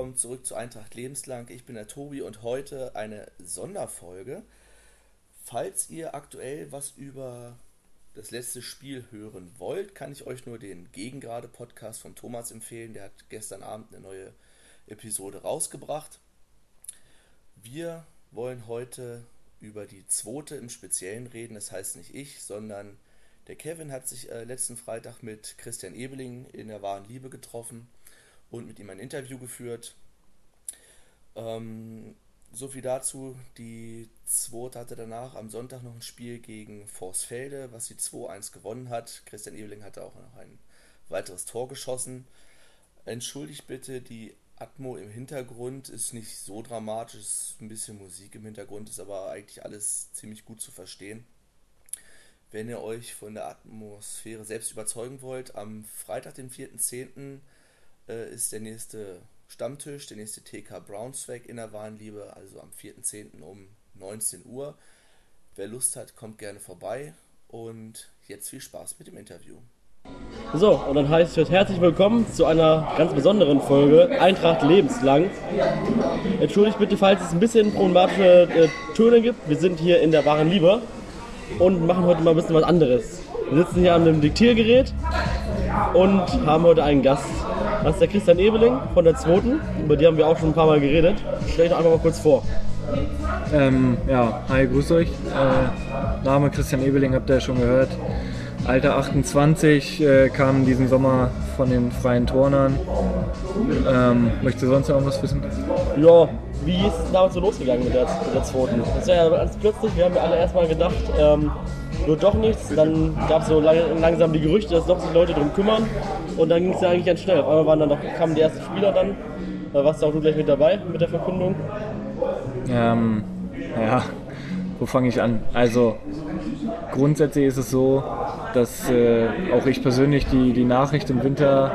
willkommen zurück zu Eintracht Lebenslang. Ich bin der Tobi und heute eine Sonderfolge. Falls ihr aktuell was über das letzte Spiel hören wollt, kann ich euch nur den Gegengrade Podcast von Thomas empfehlen. Der hat gestern Abend eine neue Episode rausgebracht. Wir wollen heute über die zweite im Speziellen reden. Das heißt nicht ich, sondern der Kevin hat sich äh, letzten Freitag mit Christian Ebeling in der wahren Liebe getroffen und mit ihm ein Interview geführt. Ähm, so viel dazu. Die zweite hatte danach am Sonntag noch ein Spiel gegen Forsfelde, was sie 2-1 gewonnen hat. Christian Ebeling hatte auch noch ein weiteres Tor geschossen. Entschuldigt bitte die Atmo im Hintergrund, ist nicht so dramatisch, ist ein bisschen Musik im Hintergrund, ist aber eigentlich alles ziemlich gut zu verstehen. Wenn ihr euch von der Atmosphäre selbst überzeugen wollt, am Freitag, den 4.10., äh, ist der nächste Stammtisch, der nächste TK Brownswag in der Warenliebe, also am 4.10. um 19 Uhr. Wer Lust hat, kommt gerne vorbei und jetzt viel Spaß mit dem Interview. So, und dann heißt es herzlich willkommen zu einer ganz besonderen Folge Eintracht lebenslang. Entschuldigt bitte, falls es ein bisschen problematische äh, Töne gibt. Wir sind hier in der wahren Liebe und machen heute mal ein bisschen was anderes. Wir sitzen hier an einem Diktiergerät und haben heute einen Gast. Das ist der Christian Ebeling von der Zweiten. Über die haben wir auch schon ein paar Mal geredet. Stell dich doch einfach mal kurz vor. Ähm, ja, hi, grüß euch. Äh, Name Christian Ebeling habt ihr ja schon gehört. Alter 28, äh, kam diesen Sommer von den freien Turnern. Ähm, möchtest du sonst noch irgendwas wissen? Ja, wie ist es damals so losgegangen mit der, mit der zweiten? Das war ja ganz plötzlich, wir haben ja alle erstmal gedacht, ähm, wird doch nichts. Dann gab es so lang, langsam die Gerüchte, dass doch sich Leute drum kümmern. Und dann ging es ja eigentlich ganz schnell. Auf einmal waren dann noch, kamen die ersten Spieler dann. Da warst du auch du gleich mit dabei mit der Verkündung. Ähm, ja, wo fange ich an? Also grundsätzlich ist es so, dass äh, auch ich persönlich die, die Nachricht im Winter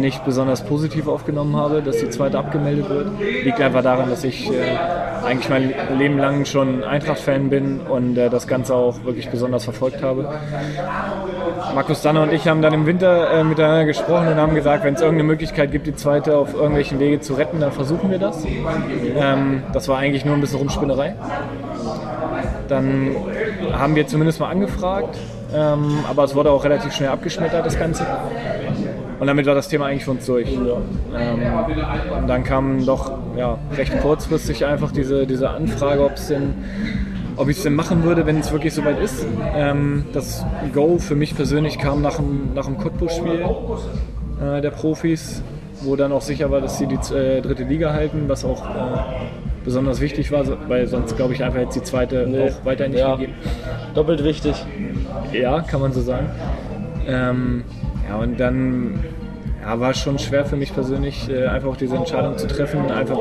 nicht besonders positiv aufgenommen habe, dass die zweite abgemeldet wird. Liegt einfach daran, dass ich äh, eigentlich mein Leben lang schon Eintracht-Fan bin und äh, das Ganze auch wirklich besonders verfolgt habe. Markus Danner und ich haben dann im Winter äh, miteinander gesprochen und haben gesagt, wenn es irgendeine Möglichkeit gibt, die zweite auf irgendwelchen Wege zu retten, dann versuchen wir das. Ähm, das war eigentlich nur ein bisschen Rumspinnerei. Dann haben wir zumindest mal angefragt, ähm, aber es wurde auch relativ schnell abgeschmettert, das Ganze. Und damit war das Thema eigentlich für uns durch. Ähm, und dann kam doch ja, recht kurzfristig einfach diese, diese Anfrage, ob es denn ob ich es denn machen würde, wenn es wirklich soweit ist. Ähm, das Go für mich persönlich kam nach dem, nach dem Cottbus-Spiel äh, der Profis, wo dann auch sicher war, dass sie die äh, dritte Liga halten, was auch äh, besonders wichtig war, weil sonst glaube ich einfach jetzt die zweite nee. auch weiterhin nicht ja. gegeben. Doppelt wichtig. Ja, kann man so sagen. Ähm, ja, und dann ja, war es schon schwer für mich persönlich, äh, einfach auch diese Entscheidung zu treffen. Einfach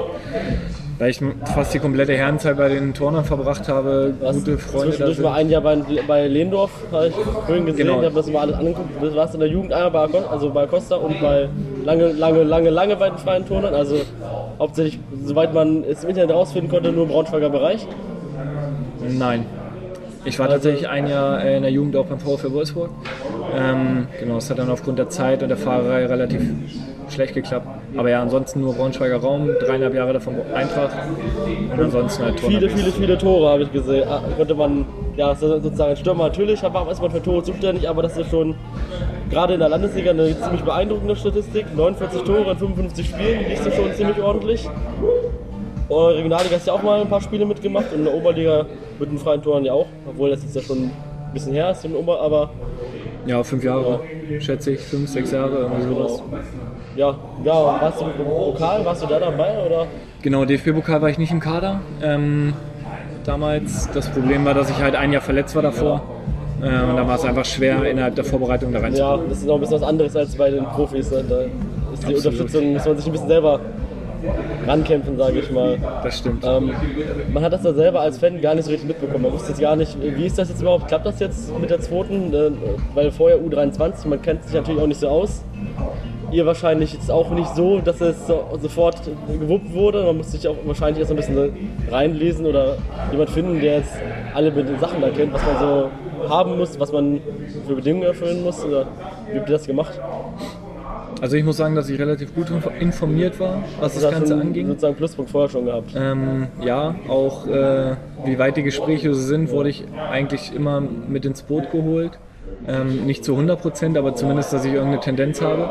weil ich fast die komplette Herrenzeit bei den Turnern verbracht habe, Was, gute Freunde. Zwischendurch mal ein Jahr bei, bei Lehndorf, habe ich vorhin gesehen, genau. ich habe das mal alles angeguckt. Du warst in der Jugend einmal bei, also bei Costa und bei lange, lange, lange, lange bei den freien Turnern. Also hauptsächlich, soweit man es im Internet rausfinden konnte, nur im Braunschweiger Bereich. Nein. Ich war tatsächlich ein Jahr in der Jugend auch beim VfL Wolfsburg. Ähm, genau, es hat dann aufgrund der Zeit und der Fahrerei relativ schlecht geklappt. Aber ja, ansonsten nur Braunschweiger Raum, dreieinhalb Jahre davon Eintracht und ansonsten halt Tore. Viele, viele, viele Tore habe ich gesehen. Ah, konnte man, ja, sozusagen Stürmer natürlich, aber ist man für Tore zuständig, aber das ist schon gerade in der Landesliga eine ziemlich beeindruckende Statistik. 49 Tore in 55 Spielen, liest du schon ziemlich ordentlich. Und Regionalliga hast ja auch mal ein paar Spiele mitgemacht und in der Oberliga mit den freien Toren ja auch, obwohl das jetzt ja schon ein bisschen her ist, aber ja, fünf Jahre, ja. schätze ich, fünf, sechs Jahre, irgendwie sowas. Ja, ja, warst du im Pokal, warst du da dabei oder? Genau, DFB-Pokal war ich nicht im Kader. Ähm, damals. Das Problem war, dass ich halt ein Jahr verletzt war davor. Äh, und da war es einfach schwer, innerhalb der Vorbereitung da reinzukommen. Ja, das ist auch ein bisschen was anderes als bei den Profis. Ne? Da ist die Absolut. Unterstützung, muss man sich ein bisschen selber rankämpfen, sage ich mal. Das stimmt. Ähm, man hat das da selber als Fan gar nicht so richtig mitbekommen. Man wusste jetzt gar nicht, wie ist das jetzt überhaupt? Klappt das jetzt mit der zweiten? Äh, weil vorher U23, man kennt sich natürlich auch nicht so aus. Ihr wahrscheinlich jetzt auch nicht so, dass es so, sofort gewuppt wurde. Man muss sich auch wahrscheinlich erst ein bisschen reinlesen oder jemand finden, der jetzt alle Sachen erkennt, was man so haben muss, was man für Bedingungen erfüllen muss. Oder wie habt ihr das gemacht? Also ich muss sagen, dass ich relativ gut info- informiert war, was das hast Ganze schon anging. sozusagen Pluspunkt vorher schon gehabt. Ähm, ja, auch äh, wie weit die Gespräche sind, wurde ich eigentlich immer mit ins Boot geholt. Ähm, nicht zu 100 Prozent, aber zumindest, dass ich irgendeine Tendenz habe.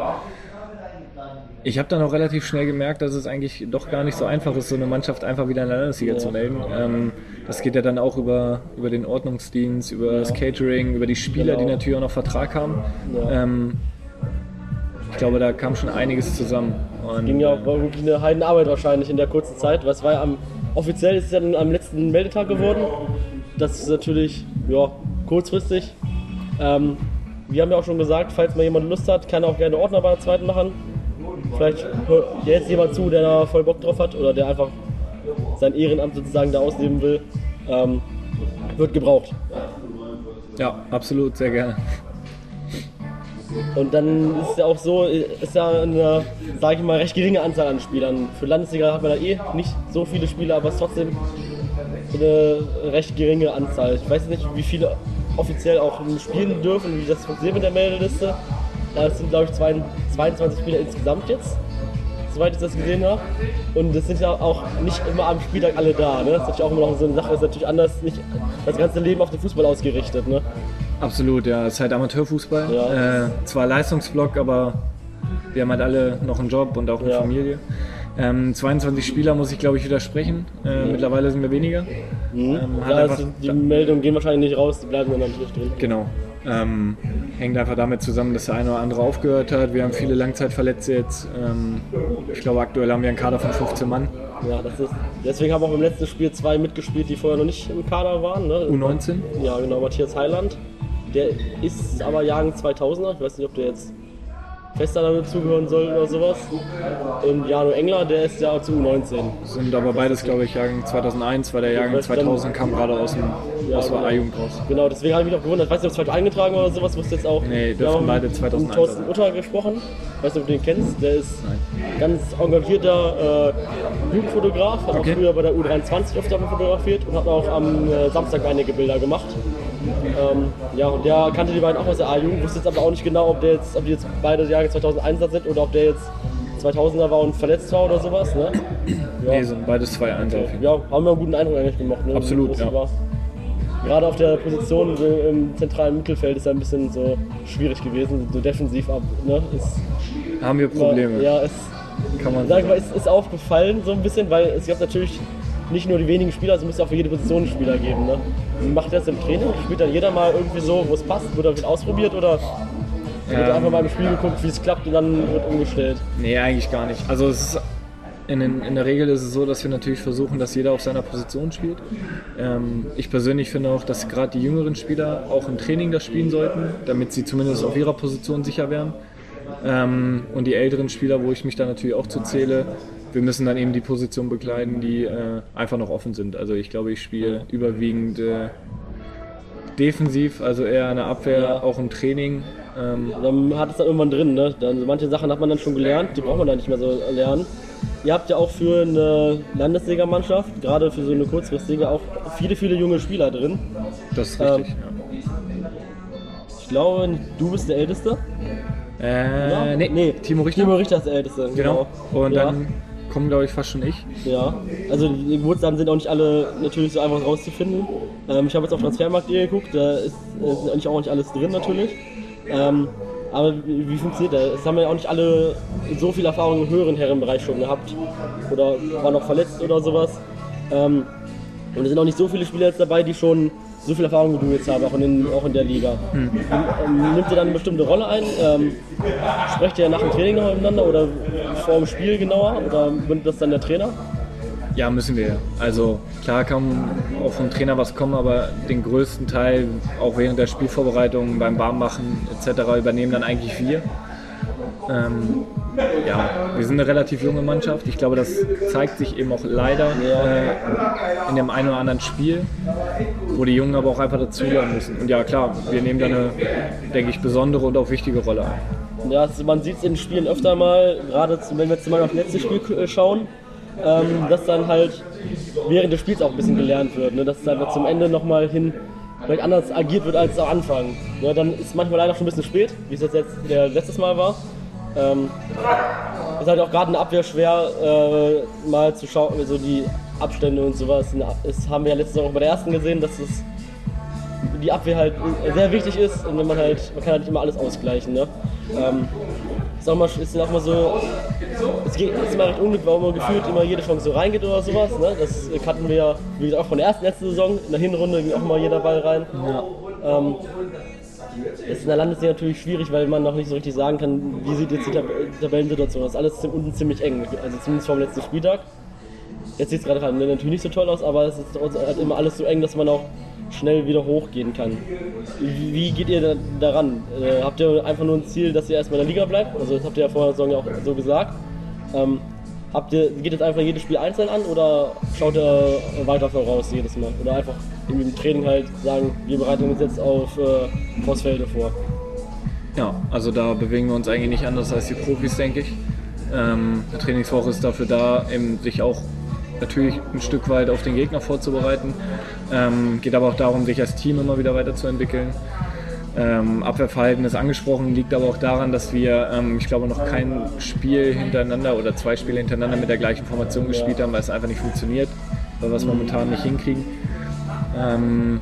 Ich habe dann auch relativ schnell gemerkt, dass es eigentlich doch gar nicht so einfach ist, so eine Mannschaft einfach wieder in der Landesliga zu melden. Ähm, das geht ja dann auch über, über den Ordnungsdienst, über das Catering, über die Spieler, die Genau. natürlich auch noch Vertrag haben. Ja. Ähm, ich glaube, da kam schon einiges zusammen. Und, Ging ja auch war wirklich eine Heidenarbeit wahrscheinlich in der kurzen Zeit. Was war ja am offiziell ist es ja dann am letzten Meldetag geworden. Das ist natürlich ja, kurzfristig. Ähm, wir haben ja auch schon gesagt, falls mal jemand Lust hat, kann er auch gerne Ordner bei der zweiten machen. Vielleicht hört jetzt jemand zu, der da voll Bock drauf hat oder der einfach sein Ehrenamt sozusagen da ausleben will. Ähm, wird gebraucht. ja, absolut, sehr gerne. Und dann ist ja auch so, ist ja eine, sage ich mal, recht geringe Anzahl an Spielern. Für Landesliga hat man da eh nicht so viele Spieler, aber es ist trotzdem eine recht geringe Anzahl. Ich weiß nicht, wie viele offiziell auch spielen dürfen, wie das funktioniert mit der Meldeliste. Da sind, glaube ich, zwei- 22 Spieler insgesamt jetzt, soweit ich das gesehen habe. Und es sind ja auch nicht immer am Spieltag alle da. Ne? Das ist natürlich auch immer noch so eine Sache, das ist natürlich anders, nicht das ganze Leben auf den Fußball ausgerichtet. Ne? Absolut, ja. Es ist halt Amateurfußball. Ja. Äh, zwar Leistungsblock, aber wir haben halt alle noch einen Job und auch eine Ja. Familie. Ähm, 22 Spieler muss ich glaube ich widersprechen. Äh, Mittlerweile sind wir weniger. Ähm, Ja, einfach, also die Meldungen gehen wahrscheinlich nicht raus, die bleiben dann natürlich drin. genau. Ähm, hängt einfach damit zusammen, dass der eine oder andere aufgehört hat. Wir haben viele Langzeitverletzte jetzt. Ähm, ich glaube, aktuell haben wir einen Kader von 15 Mann. Ja, das ist, deswegen haben auch im letzten Spiel zwei mitgespielt, die vorher noch nicht im Kader waren. Ne? U19. Ja, genau, Matthias Heiland. Der ist aber Jagen 2000er. Ich weiß nicht, ob der jetzt fester damit zugehören soll oder sowas. Und Jano Engler, der ist ja zu U19. Sind aber beides, glaube ich, Jahrgang 2001, weil der dann- 2000 kam gerade aus, dem, Ja, aus der genau. A-Jugend raus. Genau, deswegen habe ich mich auch gewundert. Ich weiß nicht, ob es falsch eingetragen war oder sowas. Wusste jetzt auch. Nee, haben beide mit 2001 Thorsten sein. Utter gesprochen. Ich weiß nicht, ob du den kennst. Der ist ganz engagierter äh, Jugendfotograf. Hat Okay. auch früher bei der U23 öfter fotografiert und hat auch am äh, Samstag einige Bilder gemacht. Ähm, ja, und der kannte die beiden auch aus der A-Jugend. Wusste jetzt aber auch nicht genau, ob, der jetzt, ob die jetzt beide Jahre 2001er sind oder ob der jetzt 2000er war und verletzt war oder sowas. Ne? Ja. Nee, sind beides zwei Einser auf jeden Fall. Ja, haben wir einen guten Eindruck eigentlich gemacht. Ne? Absolut, ja. war- Gerade auf der Position so im zentralen Mittelfeld ist ja ein bisschen so schwierig gewesen, so defensiv ab. Ne? Ist, Haben wir Probleme, Ja, es, kann man sagen. mal, ist, ist aufgefallen so ein bisschen, weil es gab natürlich nicht nur die wenigen Spieler, es muss ja auch für jede Position einen Spieler geben. Ne? Macht das im Training? Spielt dann jeder mal irgendwie so, wo es passt? Wird da wird ausprobiert oder wird Ähm. einfach mal im Spiel geguckt, wie es klappt und dann wird umgestellt? Nee, eigentlich gar nicht. Also es ist, in, in der Regel ist es so, dass wir natürlich versuchen, dass jeder auf seiner Position spielt. Ähm, ich persönlich finde auch, dass gerade die jüngeren Spieler auch im Training das spielen sollten, damit sie zumindest auf ihrer Position sicher wären. Ähm, und die älteren Spieler, wo ich mich da natürlich auch zu zähle, wir müssen dann eben die Position bekleiden, die äh, einfach noch offen sind. Also ich glaube, ich spiele überwiegend äh, defensiv, also eher eine Abwehr, Ja. auch im Training. Ähm, Dann hat es dann irgendwann drin, ne? Dann, manche Sachen hat man dann schon gelernt, die braucht man dann nicht mehr so lernen. Ihr habt ja auch für eine Landesligamannschaft, gerade für so eine kurzfristige, auch viele, viele junge Spieler drin. das ist Ähm, richtig. Ich glaube, du bist der Älteste. ja. äh, nee, nee, Timo Richter. Timo Richter ist der Älteste. Genau. Und ja, dann kommen, glaube ich, fast schon ich. Ja, also die Geburtsdaten sind auch nicht alle natürlich so einfach rauszufinden. Ähm, ich habe jetzt auf Transfermarkt.de geguckt, da ist, ist eigentlich auch nicht alles drin natürlich. Ähm, aber wie, wie funktioniert das? Es haben ja auch nicht alle so viel Erfahrung im höheren Herrenbereich schon gehabt. Oder waren noch verletzt oder sowas. Ähm, und es sind auch nicht so viele Spieler jetzt dabei, die schon so viel Erfahrung wie du jetzt haben, auch in, den, auch in der Liga. Ähm, nimmt ihr dann eine bestimmte Rolle ein? Ähm, sprecht ihr nach dem Training noch miteinander oder vor dem Spiel genauer? Oder übernimmt das dann der Trainer? Ja, müssen wir. Also klar kann auch vom Trainer was kommen, aber den größten Teil, auch während der Spielvorbereitung, beim Warmmachen etc., übernehmen dann eigentlich wir. Ähm, ja, wir sind eine relativ junge Mannschaft. Ich glaube, das zeigt sich eben auch leider äh, in dem einen oder anderen Spiel, wo die Jungen aber auch einfach dazulernen müssen. Und ja, klar, wir nehmen da eine, denke ich, besondere und auch wichtige Rolle ein. Ja, es- man sieht es in Spielen öfter mal, gerade wenn wir jetzt mal auf das letzte Spiel äh, schauen, ähm, dass dann halt während des Spiels auch ein bisschen gelernt wird. Ne? Dass dann zum Ende nochmal hin vielleicht anders agiert wird als am Anfang. Ne? Dann ist manchmal leider schon ein bisschen spät, wie es jetzt, jetzt letztes Mal war. Ähm, ist halt auch gerade in der Abwehr schwer, äh, mal zu schauen, so die Abstände und sowas. Das haben wir ja letztes Jahr auch bei der ersten gesehen, dass es die Abwehr halt sehr wichtig ist und wenn man halt, man kann halt nicht immer alles ausgleichen. Ne? Ähm, ist auch mal, ist auch mal so, es geht, ist immer recht unglücklich, warum man gefühlt immer jede Chance so reingeht oder sowas. Ne? Das hatten wir ja, wie gesagt, auch von der ersten letzten Saison. In der Hinrunde ging auch mal jeder Ball rein. Ja. Ähm, ist in der Landesliga natürlich schwierig, weil man noch nicht so richtig sagen kann, wie sieht jetzt die Tab Tabellensituation aus. Alles unten ziemlich eng, also zumindest vom letzten Spieltag. Jetzt sieht es gerade natürlich nicht so toll aus, aber es ist halt immer alles so eng, dass man auch schnell wieder hochgehen kann. Wie geht ihr da, daran? Äh, habt ihr einfach nur ein Ziel, dass ihr erstmal in der Liga bleibt? Also das habt ihr ja vorher der Saison ja auch so gesagt. Ähm, habt ihr, geht jetzt einfach jedes Spiel einzeln an oder schaut ihr weiter voraus jedes Mal? Oder einfach im Training halt sagen, wir bereiten uns jetzt auf äh, Vossfelde vor? Ja, also da bewegen wir uns eigentlich nicht anders als die Profis, denke ich. Ähm, die Trainingswoche ist dafür da, eben sich auch natürlich ein Stück weit auf den Gegner vorzubereiten. Ähm, geht aber auch darum, sich als Team immer wieder weiterzuentwickeln. Ähm, Abwehrverhalten ist angesprochen, liegt aber auch daran, dass wir, ähm, ich glaube, noch kein Spiel hintereinander oder zwei Spiele hintereinander mit der gleichen Formation gespielt haben, weil es einfach nicht funktioniert, weil wir es momentan nicht hinkriegen. Ähm,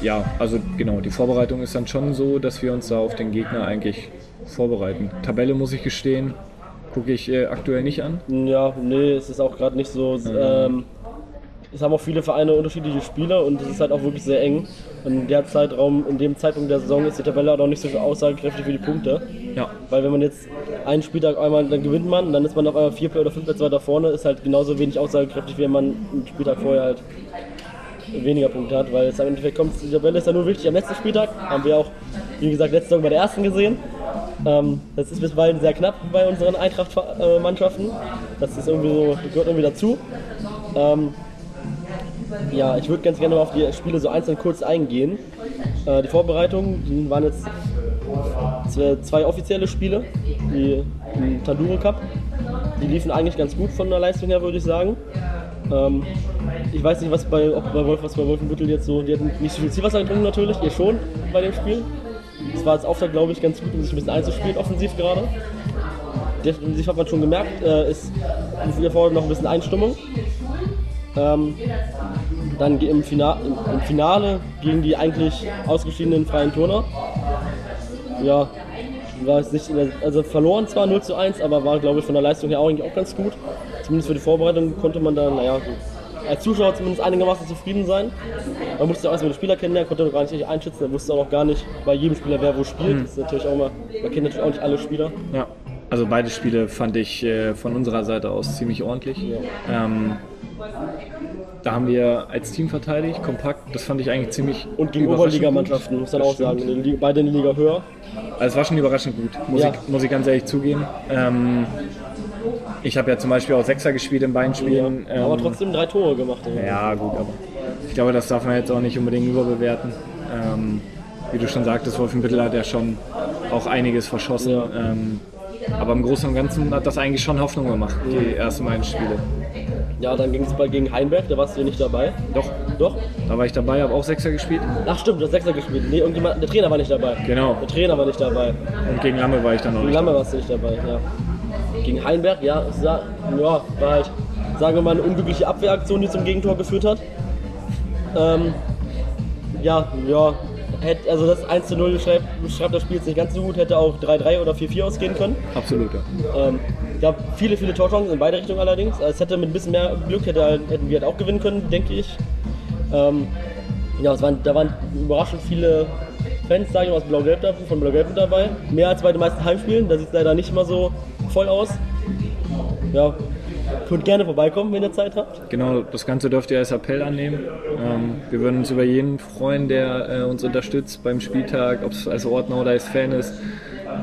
ja, also genau, die Vorbereitung ist dann schon so, dass wir uns da auf den Gegner eigentlich vorbereiten. Tabelle muss ich gestehen, gucke ich äh, aktuell nicht an. Ja, nee, es ist auch gerade nicht so. Ähm, es haben auch viele Vereine unterschiedliche Spieler und es ist halt auch wirklich sehr eng. Und in der Zeitraum, in dem Zeitpunkt der Saison ist die Tabelle auch noch nicht so aussagekräftig für die Punkte. Ja. Weil wenn man jetzt einen Spieltag einmal, dann gewinnt man, dann ist man auf einmal vier oder fünf Plätze weiter vorne, ist halt genauso wenig aussagekräftig, wie wenn man einen Spieltag vorher halt weniger Punkte hat, weil es am Endeffekt kommt, die Tabelle ist ja nur wichtig am letzten Spieltag, haben wir auch, wie gesagt, letzte Saison bei der ersten gesehen. Ähm, das ist bisweilen sehr knapp bei unseren Eintracht-Mannschaften. Das ist irgendwie so, gehört irgendwie dazu. Ähm, ja, ich würde ganz gerne mal auf die Spiele so einzeln kurz eingehen. Äh, die Vorbereitungen waren jetzt zwei offizielle Spiele, die Tanduro Cup. Die liefen eigentlich ganz gut von der Leistung her, würde ich sagen. Ähm, ich weiß nicht, was bei, ob bei Wolf, was bei Wolfenbüttel jetzt so, die hatten nicht so viel Zielwasser getrunken natürlich, ihr schon bei dem Spiel. Das war als Auftakt, glaube ich, ganz gut, um sich ein bisschen einzuspielen, offensiv gerade. Defensiv hat man schon gemerkt, äh, ist erfordert noch ein bisschen Einstimmung. Ähm, dann im, Fina im, Finale gegen die eigentlich ausgeschiedenen freien Turner. Ja, war es nicht, also verloren zwar 0 zu 1, aber war, glaube ich, von der Leistung her auch, eigentlich auch ganz gut. Zumindest für die Vorbereitung konnte man da, naja, als Zuschauer zumindest einigermaßen zufrieden sein. Man musste auch erstmal den Spieler kennenlernen, konnte noch gar nicht einschätzen, er wusste auch noch gar nicht bei jedem Spieler, wer wo spielt. Mhm. Das ist natürlich auch immer, man kennt natürlich auch nicht alle Spieler. Ja. Also beide Spiele fand ich äh, von unserer Seite aus ziemlich ordentlich. Ja. Ähm, da haben wir als Team verteidigt, kompakt. Das fand ich eigentlich ziemlich. Und gegen Oberligamannschaften, muss man auch sagen. Beide in der Liga höher. Also es war schon überraschend gut, muss, ja. ich, muss ich ganz ehrlich zugeben. Ähm, ich habe ja zum Beispiel auch Sechser gespielt in beiden Spielen. Ja, aber ähm, trotzdem drei Tore gemacht. Ja, gut, aber ich glaube, das darf man jetzt auch nicht unbedingt überbewerten. Ähm, wie du schon sagtest, Wolfenbüttel hat ja schon auch einiges verschossen. Ja. Ähm, aber im Großen und Ganzen hat das eigentlich schon Hoffnung gemacht, die ersten beiden Spiele. Ja, dann ging es gegen Heinberg, da warst du nicht dabei. Doch. Doch? Da war ich dabei, habe auch Sechser gespielt. Ach stimmt, du hast Sechser gespielt. Nee, irgendjemand, der Trainer war nicht dabei. Genau. Der Trainer war nicht dabei. Und gegen Lamme war ich dann noch gegen nicht Lamme warst du nicht dabei, ja. Gegen Heinberg, ja, ja, war halt, sagen wir mal, eine unglückliche Abwehraktion, die zum Gegentor geführt hat. Ähm, ja, ja, hätte, also das 1 zu 0 schreibt, schreibt das Spiel jetzt nicht ganz so gut, hätte auch 3-3 oder 4-4 ausgehen können. Absolut, ja. Ähm, gab viele, viele Torchancen in beide Richtungen allerdings. Es hätte mit ein bisschen mehr Glück, hätte, hätten wir halt auch gewinnen können, denke ich. Ähm, ja, es waren, da waren überraschend viele Fans, sage ich mal, aus Blau-Gelb von Blau-Gelb mit dabei. Mehr als bei den meisten Heimspielen, da sieht es leider nicht immer so voll aus. Ja, Könnt gerne vorbeikommen, wenn ihr Zeit habt. Genau, das Ganze dürft ihr als Appell annehmen. Ähm, wir würden uns über jeden freuen, der äh, uns unterstützt beim Spieltag, ob es als Ordner oder als Fan ist.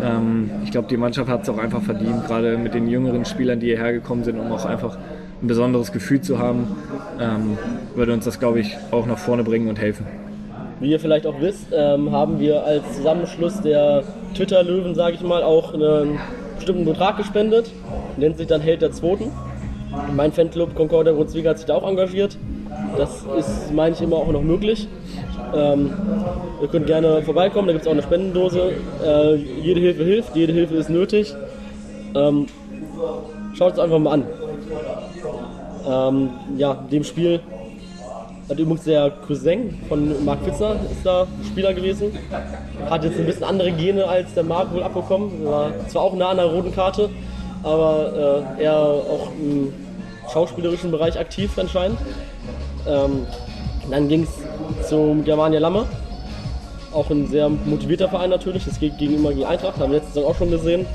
Ähm, ich glaube, die Mannschaft hat es auch einfach verdient, gerade mit den jüngeren Spielern, die hierher gekommen sind, um auch einfach ein besonderes Gefühl zu haben, ähm, würde uns das, glaube ich, auch nach vorne bringen und helfen. Wie ihr vielleicht auch wisst, ähm, haben wir als Zusammenschluss der Twitter-Löwen, sage ich mal, auch einen bestimmten Betrag gespendet. Nennt sich dann Held der Zweiten. Mein Fanclub Concordia Brunswick hat sich da auch engagiert. Das ist, meine ich, immer auch noch möglich. Ähm, ihr könnt gerne vorbeikommen, da gibt es auch eine Spendendose. Äh, jede Hilfe hilft, jede Hilfe ist nötig. Ähm, schaut es einfach mal an. Ähm, ja, dem Spiel hat übrigens der Cousin von Marc Pfitzner ist da Spieler gewesen. Hat jetzt ein bisschen andere Gene als der Marc wohl abbekommen. War zwar auch nah an der roten Karte, aber äh, eher auch im schauspielerischen Bereich aktiv anscheinend. Ähm, dann ging es zum Germania Lamme. Auch ein sehr motivierter Verein natürlich. Das geht gegenüber gegen Eintracht, haben wir letzte Saison auch schon gesehen.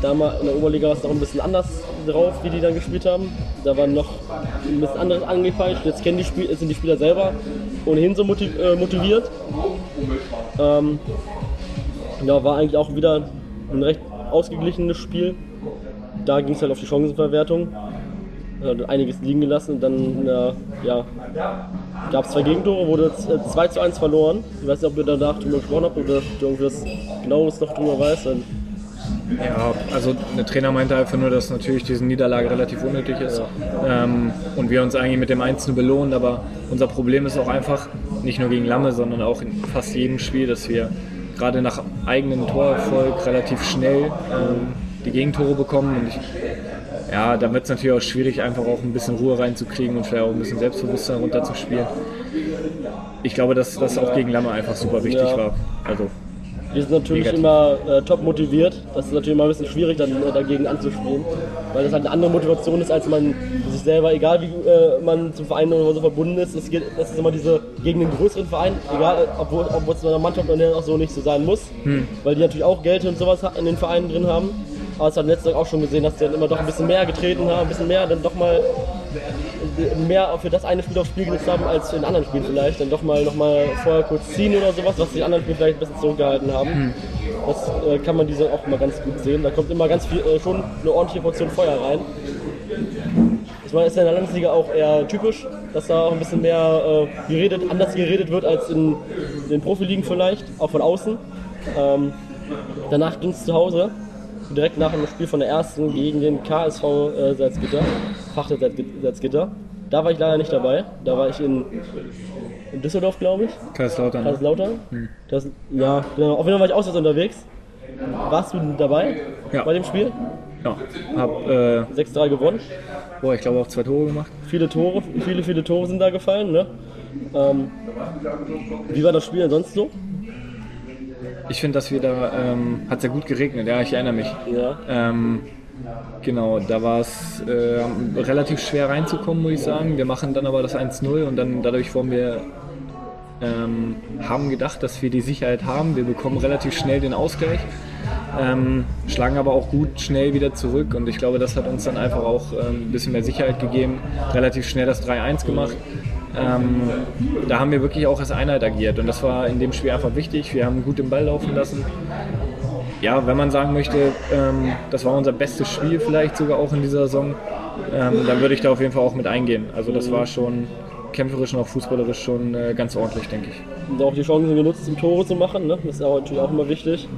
Da mal in der Oberliga war es noch ein bisschen anders drauf, wie die dann gespielt haben. Da war noch ein bisschen anderes angefeitscht. Jetzt kennen die Spiel sind die Spieler selber ohnehin so äh, motiviert. Ähm, ja, war eigentlich auch wieder ein recht ausgeglichenes Spiel. Da ging es halt auf die Chancenverwertung. Hat einiges liegen gelassen und dann äh, ja, gab es zwei Gegentore, wurde 2 zu 1 verloren. Ich weiß nicht, ob ihr danach drüber gesprochen habt oder du irgendwas genaues noch drüber weißt. Ja, also der Trainer meinte einfach nur, dass natürlich diese Niederlage relativ unnötig ist ähm, und wir uns eigentlich mit dem 1 belohnen, aber unser Problem ist auch einfach, nicht nur gegen Lamme, sondern auch in fast jedem Spiel, dass wir gerade nach eigenem Torerfolg relativ schnell ähm, die Gegentore bekommen und ich, ja, da wird es natürlich auch schwierig, einfach auch ein bisschen Ruhe reinzukriegen und vielleicht auch ein bisschen Selbstbewusstsein runterzuspielen. Ich glaube, dass das auch gegen Lamme einfach super wichtig ja. war. Also wir sind natürlich Negativ. immer äh, top motiviert. Das ist natürlich immer ein bisschen schwierig, dann äh, dagegen anzuspielen. Weil das halt eine andere Motivation ist, als man sich selber, egal wie äh, man zum Verein oder so verbunden ist, das, geht, das ist immer diese gegen den größeren Verein, egal, obwohl, obwohl es in einer Mannschaft auch so nicht so sein muss. Hm. Weil die natürlich auch Geld und sowas in den Vereinen drin haben. Aber es hat letztes auch schon gesehen, dass die dann immer doch ein bisschen mehr getreten haben, ein bisschen mehr, dann doch mal mehr für das eine Spiel aufs Spiel genutzt haben als in anderen Spielen vielleicht. Dann doch mal noch mal vorher kurz ziehen oder sowas, was die anderen Spiele vielleicht ein bisschen zurückgehalten haben. Hm. Das äh, kann man diese auch mal ganz gut sehen. Da kommt immer ganz viel, äh, schon eine ordentliche Portion Feuer rein. Ich meine, ist ja in der Landesliga auch eher typisch, dass da auch ein bisschen mehr äh, geredet, anders geredet wird als in, in den Profiligen vielleicht, auch von außen. Ähm, danach ging es zu Hause direkt nach dem Spiel von der ersten gegen den KSV äh, Salzgitter, Fachte Salzgitter. Da war ich leider nicht dabei. Da war ich in, in Düsseldorf, glaube ich. Kaiserslautern. Kaiserslautern. Hm. Das, ja, genau. Auf jeden Fall war ich auswärts unterwegs. Warst du dabei ja. bei dem Spiel? Ja. Hab äh, 6-3 gewonnen. Boah, ich glaube auch zwei Tore gemacht. Viele Tore, viele, viele Tore sind da gefallen. Ne? Ähm, wie war das Spiel ansonsten so? Ich finde, dass wir da, ähm, hat sehr gut geregnet, ja, ich erinnere mich. Ja. Ähm, genau, da war es äh, relativ schwer reinzukommen, muss ich sagen. Wir machen dann aber das 1-0 und dann dadurch wurden wir ähm, haben gedacht, dass wir die Sicherheit haben. Wir bekommen relativ schnell den Ausgleich, ähm, schlagen aber auch gut schnell wieder zurück und ich glaube, das hat uns dann einfach auch ähm, ein bisschen mehr Sicherheit gegeben. Relativ schnell das 3-1 gemacht. Ähm, da haben wir wirklich auch als Einheit agiert und das war in dem Spiel einfach wichtig. Wir haben gut den Ball laufen lassen. Ja, wenn man sagen möchte, ähm, das war unser bestes Spiel vielleicht sogar auch in dieser Saison, ähm, dann würde ich da auf jeden Fall auch mit eingehen. Also das war schon kämpferisch und auch fußballerisch schon äh, ganz ordentlich, denke ich. Und auch die Chancen genutzt, um Tore zu machen, ne? das ist auch natürlich auch immer wichtig.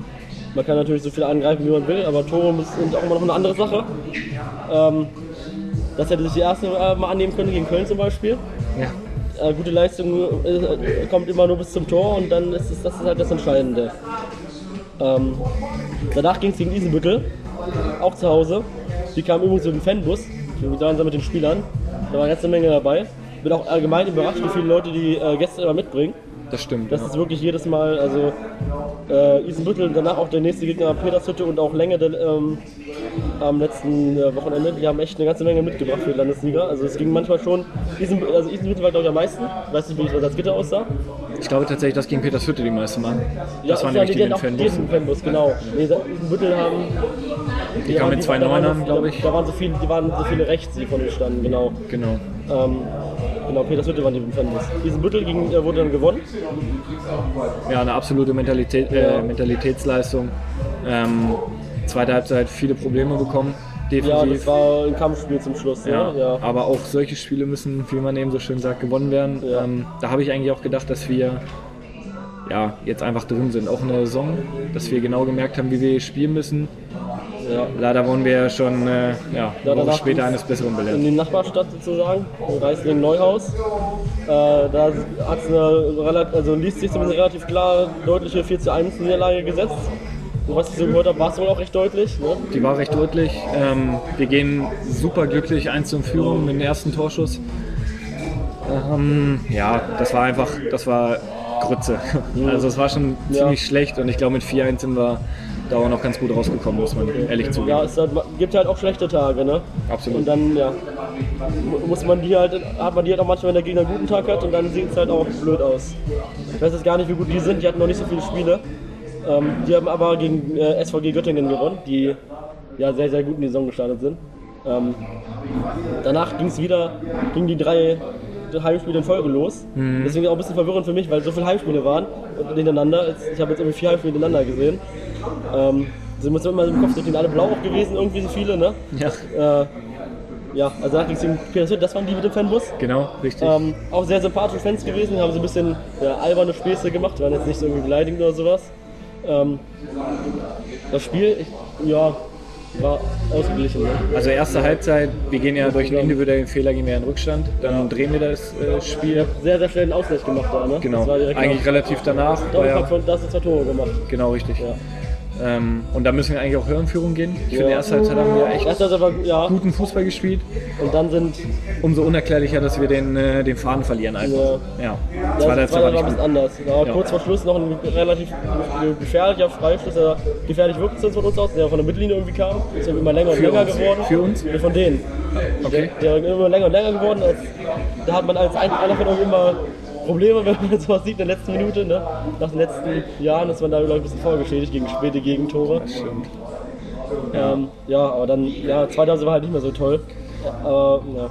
Man kann natürlich so viel angreifen, wie man will, aber Tore sind auch immer noch eine andere Sache. Ähm, das hätte sich die erste äh, mal annehmen können gegen Köln zum Beispiel. Ja. Äh, gute Leistung äh, kommt immer nur bis zum Tor und dann ist es, das ist halt das Entscheidende. Ähm, danach ging es gegen Isenbüttel, auch zu Hause. Die kamen übrigens mit dem Fanbus, gemeinsam mit den Spielern. Da war eine ganze Menge dabei. Bin auch allgemein überrascht, wie viele Leute die äh, Gäste immer mitbringen. Das stimmt. Das ja. ist wirklich jedes Mal, also äh, Isenbüttel, danach auch der nächste Gegner Petershütte und auch Länge der, ähm, am letzten äh, Wochenende. Die haben echt eine ganze Menge mitgebracht für die Landesliga. Also es ging manchmal schon, Isen, also Isenbüttel war glaube ich am meisten. Ich weiß nicht, wie das Gitter aussah. Ich glaube tatsächlich, dass gegen Petershütte die meisten waren. Das ja, waren nämlich die, die, die Fanbus. Fanbus. Genau. Nee, Isenbüttel haben... Die, die kamen mit zwei Neunern, glaube ich. Da waren so viele, die waren so viele rechts, die von uns standen, genau. Genau. Ähm, Genau, Petersbüttel waren die Fanbus. Isenbüttel ging, äh, wurde dann gewonnen. Ja, eine absolute Mentalität, äh, Mentalitätsleistung. Ähm, zweite Halbzeit viele Probleme bekommen. Defensiv. Ja, das war ein Kampfspiel zum Schluss. Ja, ne? ja. Aber auch solche Spiele müssen, wie man eben so schön sagt, gewonnen werden. Ja. Ähm, da habe ich eigentlich auch gedacht, dass wir ja, jetzt einfach drin sind. Auch in der Saison, dass wir genau gemerkt haben, wie wir spielen müssen. Ja. Leider wurden wir schon äh, ja, Ja, Woche später eines Besseren in belehrt. die Nachbarstadt sozusagen, Reisling Neuhaus. Äh, da eine relativ, also liest sich zumindest relativ klar deutliche 4 zu 1 Niederlage gesetzt. Und was ich so gehört habe, war es wohl auch recht deutlich. Ne? Die war recht deutlich. Ähm, wir gehen super glücklich 1 in Führung mit dem ersten Torschuss. Ähm, ja, das war einfach, das war Grütze. Also es war schon Ja. ziemlich schlecht und ich glaube mit 4-1 sind wir da auch noch ganz gut rausgekommen, muss man ehrlich zugeben. Ja, es gibt halt auch schlechte Tage, ne? Absolut. Und dann, ja, mu- muss man die halt, hat man die halt auch manchmal, wenn der Gegner einen guten Tag hat und dann sieht es halt auch blöd aus. Ich weiß jetzt gar nicht, wie gut die sind, die hatten noch nicht so viele Spiele. Ähm, die haben aber gegen äh, SVG Göttingen gewonnen, die ja sehr, sehr gut in die Saison gestartet sind. Ähm, danach ging es wieder, gingen die drei Heimspiele in Folge los. Deswegen auch ein bisschen verwirrend für mich, weil so viele Heimspiele waren hintereinander. Ich habe jetzt irgendwie vier Heimspiele hintereinander gesehen. Ähm, sie müssen immer im Kopf, sind alle blau auch gewesen, irgendwie so viele, ne? Ja, Äh, ja, also nach gegen Petersburg, das waren die mit dem Fanbus. genau, richtig. Ähm, auch sehr sympathische Fans gewesen, haben so ein bisschen ja, alberne Späße gemacht, waren jetzt nicht so irgendwie beleidigend oder sowas. Ähm, das Spiel, ich, ja, war ausgeglichen. Ne? Also erste Halbzeit, wir gehen ja durch einen individuellen Fehler, gehen wir in Rückstand, dann drehen wir das äh, Spiel. Sehr, sehr schnell einen Ausgleich gemacht da, ne? Genau, eigentlich nach- relativ danach. Ja, habe von das zwei Tore gemacht. genau, richtig. Ja. Ähm, und da müssen wir eigentlich auch höher in Führung gehen. Ich finde, Ja. erste Halbzeit haben wir echt aber, ja, guten Fußball gespielt. und dann sind, Umso unerklärlicher, dass wir den, äh, den Faden verlieren einfach. Ja, das zweite Halbzeit war war ein nicht bisschen anders. Da war Ja. kurz vor Schluss noch ein relativ gefährlicher Freistoß, der gefährlich wirkte sonst von uns aus, der von der Mittellinie irgendwie kam. Ist ja immer länger und Für länger uns? geworden. Für uns? Von denen. Okay. Der, der ist immer länger und länger geworden. Als, da hat man als ein- einer von euch immer Probleme, wenn man sowas sieht in der letzten Minute. Ne? Nach den letzten Jahren ist man da ich, ein bisschen vorgeschädigt gegen späte Gegentore. Stimmt. Ähm, ja, aber dann, ja, 2000 war halt nicht mehr so toll. Aber, ja.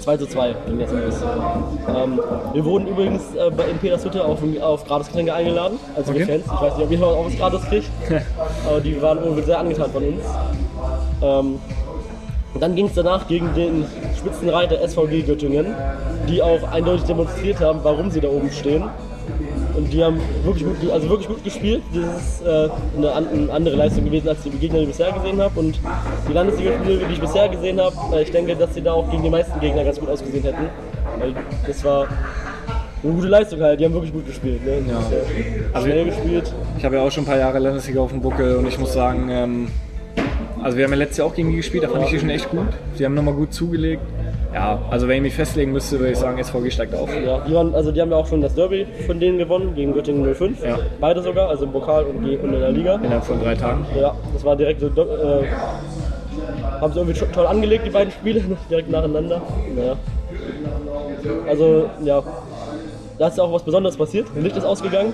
2 zu 2 ging das los. Ähm, wir wurden übrigens äh, bei- in Petershütte auf, auf Gratisgetränke eingeladen, also Okay. die Fans. Ich weiß nicht, ob ihr auch was gratis kriegt, aber die waren wohl sehr angetan von uns. Ähm, und dann ging es danach gegen den Spitzenreiter SVG Göttingen, die auch eindeutig demonstriert haben, warum sie da oben stehen. Und die haben wirklich gut, also wirklich gut gespielt. Das ist äh, eine, eine andere Leistung gewesen als die Gegner, die ich bisher gesehen habe. Und die Landesliga-Spiele, die ich bisher gesehen habe, äh, ich denke, dass sie da auch gegen die meisten Gegner ganz gut ausgesehen hätten. Weil das war eine gute Leistung halt. Die haben wirklich gut gespielt. Ne? Ja. Also- schnell gespielt. Ich habe ja auch schon ein paar Jahre Landesliga auf dem Buckel und ich muss sagen, ähm, also wir haben ja letztes Jahr auch gegen die gespielt, da fand ich die schon echt gut. Sie haben nochmal gut zugelegt. Ja, also wenn ich mich festlegen müsste, würde ich sagen, SVG steigt auf. Ja, die, waren, also die haben ja auch schon das Derby von denen gewonnen, gegen Göttingen 05. Ja. Beide sogar, also im Pokal und, in der Liga. Innerhalb von drei Tagen. Ja, das war direkt so. Äh, haben sie irgendwie toll angelegt, die beiden Spiele, direkt nacheinander. Naja. Also, ja. Da ist ja auch was Besonderes passiert. Das Licht ist ausgegangen.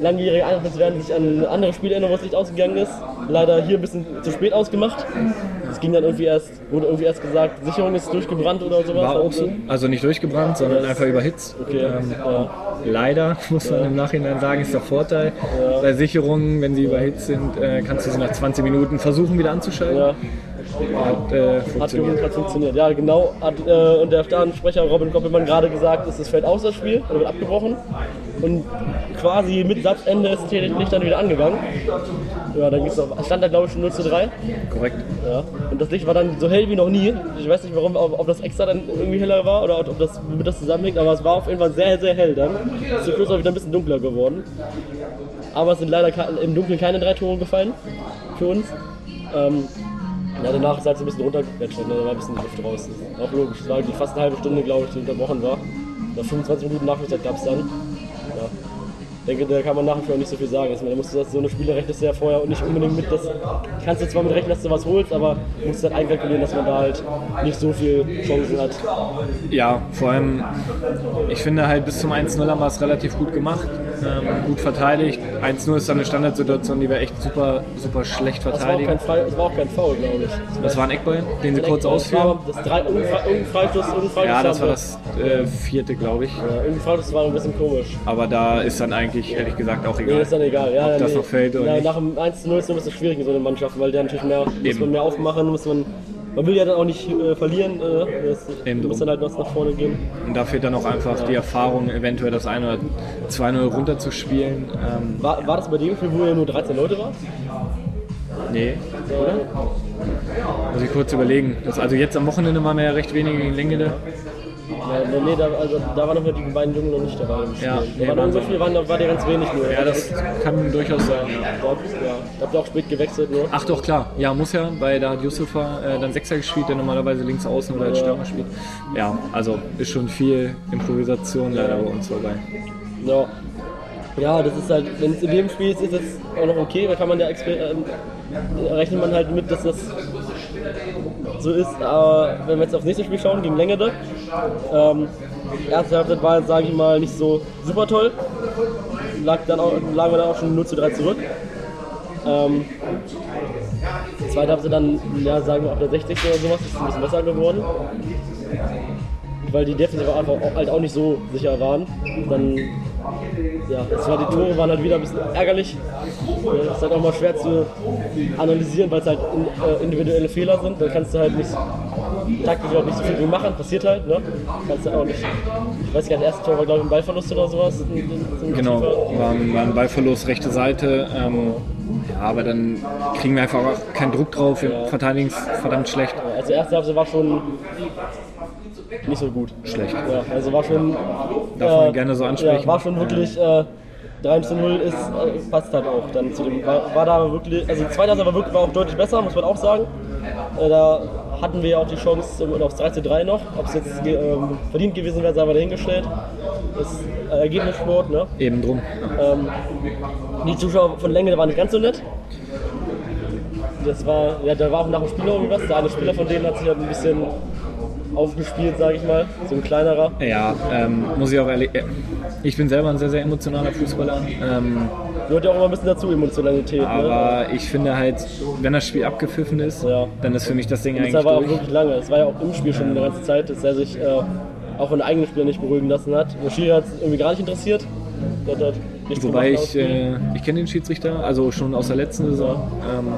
Langjährige Eintracht werden sich an andere Spiele erinnern, wo das Licht ausgegangen ist. Leider hier ein bisschen zu spät ausgemacht. Es ging dann irgendwie erst, wurde irgendwie erst gesagt, Sicherung ist durchgebrannt oder sowas. War auch so. Also nicht durchgebrannt, sondern einfach überhitzt. Okay, Ähm, ja. Leider, muss man im Nachhinein sagen, ist der Vorteil. Bei Sicherungen, wenn sie überhitzt sind, äh, kannst du sie nach 20 Minuten versuchen wieder anzuschalten. Hat äh, Hat, funktioniert. hat funktioniert, ja genau. Hat, äh, und der Stadionsprecher Robin Koppelmann gerade gesagt, ist, es fällt aus das Spiel oder wird abgebrochen. Und quasi mit Satzende ist das Licht dann wieder angegangen. Ja, dann ging's noch, stand da glaube ich schon 0 zu 3. Korrekt. Ja. Und das Licht war dann so hell wie noch nie. Ich weiß nicht warum, ob, ob das extra dann irgendwie heller war oder ob das mit das zusammenhängt, aber es war auf jeden Fall sehr, sehr hell dann. Zum Schluss auch wieder ein bisschen dunkler geworden. Aber es sind leider im Dunkeln keine drei Tore gefallen für uns. Ähm, ja, danach ist halt so ein bisschen runtergequetscht, ne? da war ein bisschen Luft raus. Auch logisch, es war die fast eine halbe Stunde, glaube ich, die unterbrochen war. Nach 25 Minuten Nachspielzeit gab es dann. Denke, da kann man nach wie vor nicht so viel sagen. Musst du das, so eine Spiele rechnest du ja vorher und nicht unbedingt mit, das kannst du zwar mit rechnen, dass du was holst, aber musst halt einkalkulieren, dass man da halt nicht so viele Chancen hat. Ja, vor allem, ich finde halt bis zum 1-0 haben wir es relativ gut gemacht, ähm, gut verteidigt. 1-0 ist dann eine Standardsituation, die wir echt super, super schlecht Das war auch kein, das war auch kein Foul, glaube ich. Das war ein Eckball, den sie kurz ausführen. Das drei, irgendein Fre- irgendein Freistoß Ja, das war das äh, vierte, glaube ich. Ja, irgendein Freistoß war ein bisschen komisch. Aber da ist dann eigentlich ehrlich gesagt auch Nee, egal. ist dann egal. Ja, Ob das nee. noch fällt oder ja. Nach dem 1 zu 0 ist es ein bisschen schwierig in so einer Mannschaft, weil der natürlich mehr, muss man mehr aufmachen, muss man, man will ja dann auch nicht äh, verlieren, äh, das, muss dann halt was nach vorne gehen. Und da fehlt dann auch einfach die Erfahrung, eventuell das 1 oder 2-0 runterzuspielen. Ähm, War, war das bei dem Spiel, wo ihr nur 13 Leute wart? Nee, oder? Muss ich kurz überlegen. Das, also jetzt am Wochenende waren wir ja recht wenige gegen Lengede. Nee, nee, da, also, da waren noch die beiden Jungen noch nicht dabei. Ja, da nee, waren waren so sie. viele, waren, da war der ganz wenig nur. Ja, das kann durchaus sein. Ja. Da, ja, da habt ihr auch spät gewechselt nur. Ach doch, klar. Ja, muss ja, weil da hat Yusufa äh, dann Sechser gespielt, der normalerweise links außen oder als Stürmer spielt. Ja, also ist schon viel Improvisation leider bei uns vorbei. Ja. Ja, das ist halt, wenn es in dem Spiel ist, ist es auch noch okay, da kann man ja ähm, rechnet man halt mit, dass das so ist. Aber wenn wir jetzt aufs nächste Spiel schauen, gegen Längere, ähm, erste Halbzeit war, sage ich mal, nicht so super toll. Lag dann auch, lagen wir dann auch schon 0 zu 3 zurück. Ähm, zweite Halbzeit dann, ja, sagen wir ab der 60. oder sowas, ist ein bisschen besser geworden weil die Defensive einfach auch, halt auch nicht so sicher waren. Dann, ja, es war, die Tore waren halt wieder ein bisschen ärgerlich. Es ist halt auch mal schwer zu analysieren, weil es halt äh, individuelle Fehler sind. Dann kannst du halt nicht taktisch auch nicht so viel machen, passiert halt, ne? Kannst du auch nicht. Ich weiß gar nicht, das erste Tor war glaube ich ein Ballverlust oder sowas. Genau, war ein, war ein Ballverlust, rechte Seite. Ähm, ja, aber dann kriegen wir einfach auch keinen Druck drauf. Wir verteidigen es verdammt schlecht. Also erste Halbzeit war schon nicht so gut. Schlecht. Ja, also war schon. Darf man gerne so ansprechen. Ja, war schon wirklich. Äh, 3 zu 0 ist, äh, passt halt auch dann zu dem. War, war da wirklich. Also, die zweite Halbzeit war, wirklich, war auch deutlich besser, muss man auch sagen. Äh, da hatten wir ja auch die Chance ähm, aufs 3 zu 3 noch. Ob es jetzt ge- ähm, verdient gewesen wäre, sei aber dahingestellt. Das ist äh, Ergebnissport, ne? Eben drum. Ähm, die Zuschauer von Länge waren nicht ganz so nett. Das war, ja, da war auch nach dem Spiel noch irgendwie was. Der eine Spieler von denen hat sich halt ein bisschen aufgespielt, sage ich mal. So ein kleinerer. Ja, ähm, muss ich auch ehrlich. äh, Ich bin selber ein sehr, sehr emotionaler Fußballer. Ähm, Gehört ja auch immer ein bisschen dazu, Emotionalität. Ne? aber ich finde halt, wenn das Spiel abgepfiffen ist, Ja. dann ist für mich das Ding Das eigentlich war auch durch. wirklich lange. Es war ja auch im Spiel schon eine ganze Zeit, dass er sich äh, auch von eigenen Spielern nicht beruhigen lassen hat. Schiri hat es irgendwie gar nicht interessiert. Halt Wobei ich, äh, ich kenne den Schiedsrichter, also schon aus der letzten Saison. Ähm,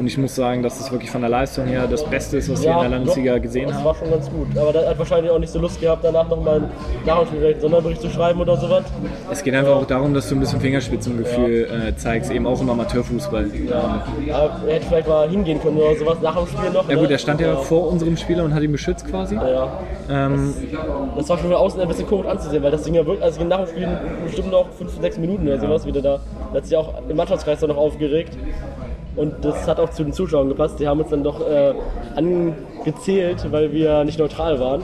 und ich muss sagen, dass es wirklich von der Leistung her das Beste ist, was wir in der Landesliga doch, gesehen das haben. war schon ganz gut. Aber der hat wahrscheinlich auch nicht so Lust gehabt, danach nochmal einen einen Sonderbericht zu schreiben oder sowas. Es geht einfach auch darum, dass du ein bisschen Fingerspitzengefühl äh, zeigst, eben auch im Amateurfußball. Ja. Aber er hätte vielleicht mal hingehen können oder sowas nach dem Spiel noch. Ja ne? gut, er stand ja vor unserem Spieler und hat ihn beschützt quasi. Ja, Ähm, das war schon von außen ein bisschen komisch anzusehen, weil das Ding ja wirklich, also nach dem Spiel bestimmt noch 5, 6 Minuten oder sowas wieder da. Da hat sich auch im Mannschaftskreis dann noch aufgeregt. Und das hat auch zu den Zuschauern gepasst. Die haben uns dann doch äh, angezählt, weil wir nicht neutral waren.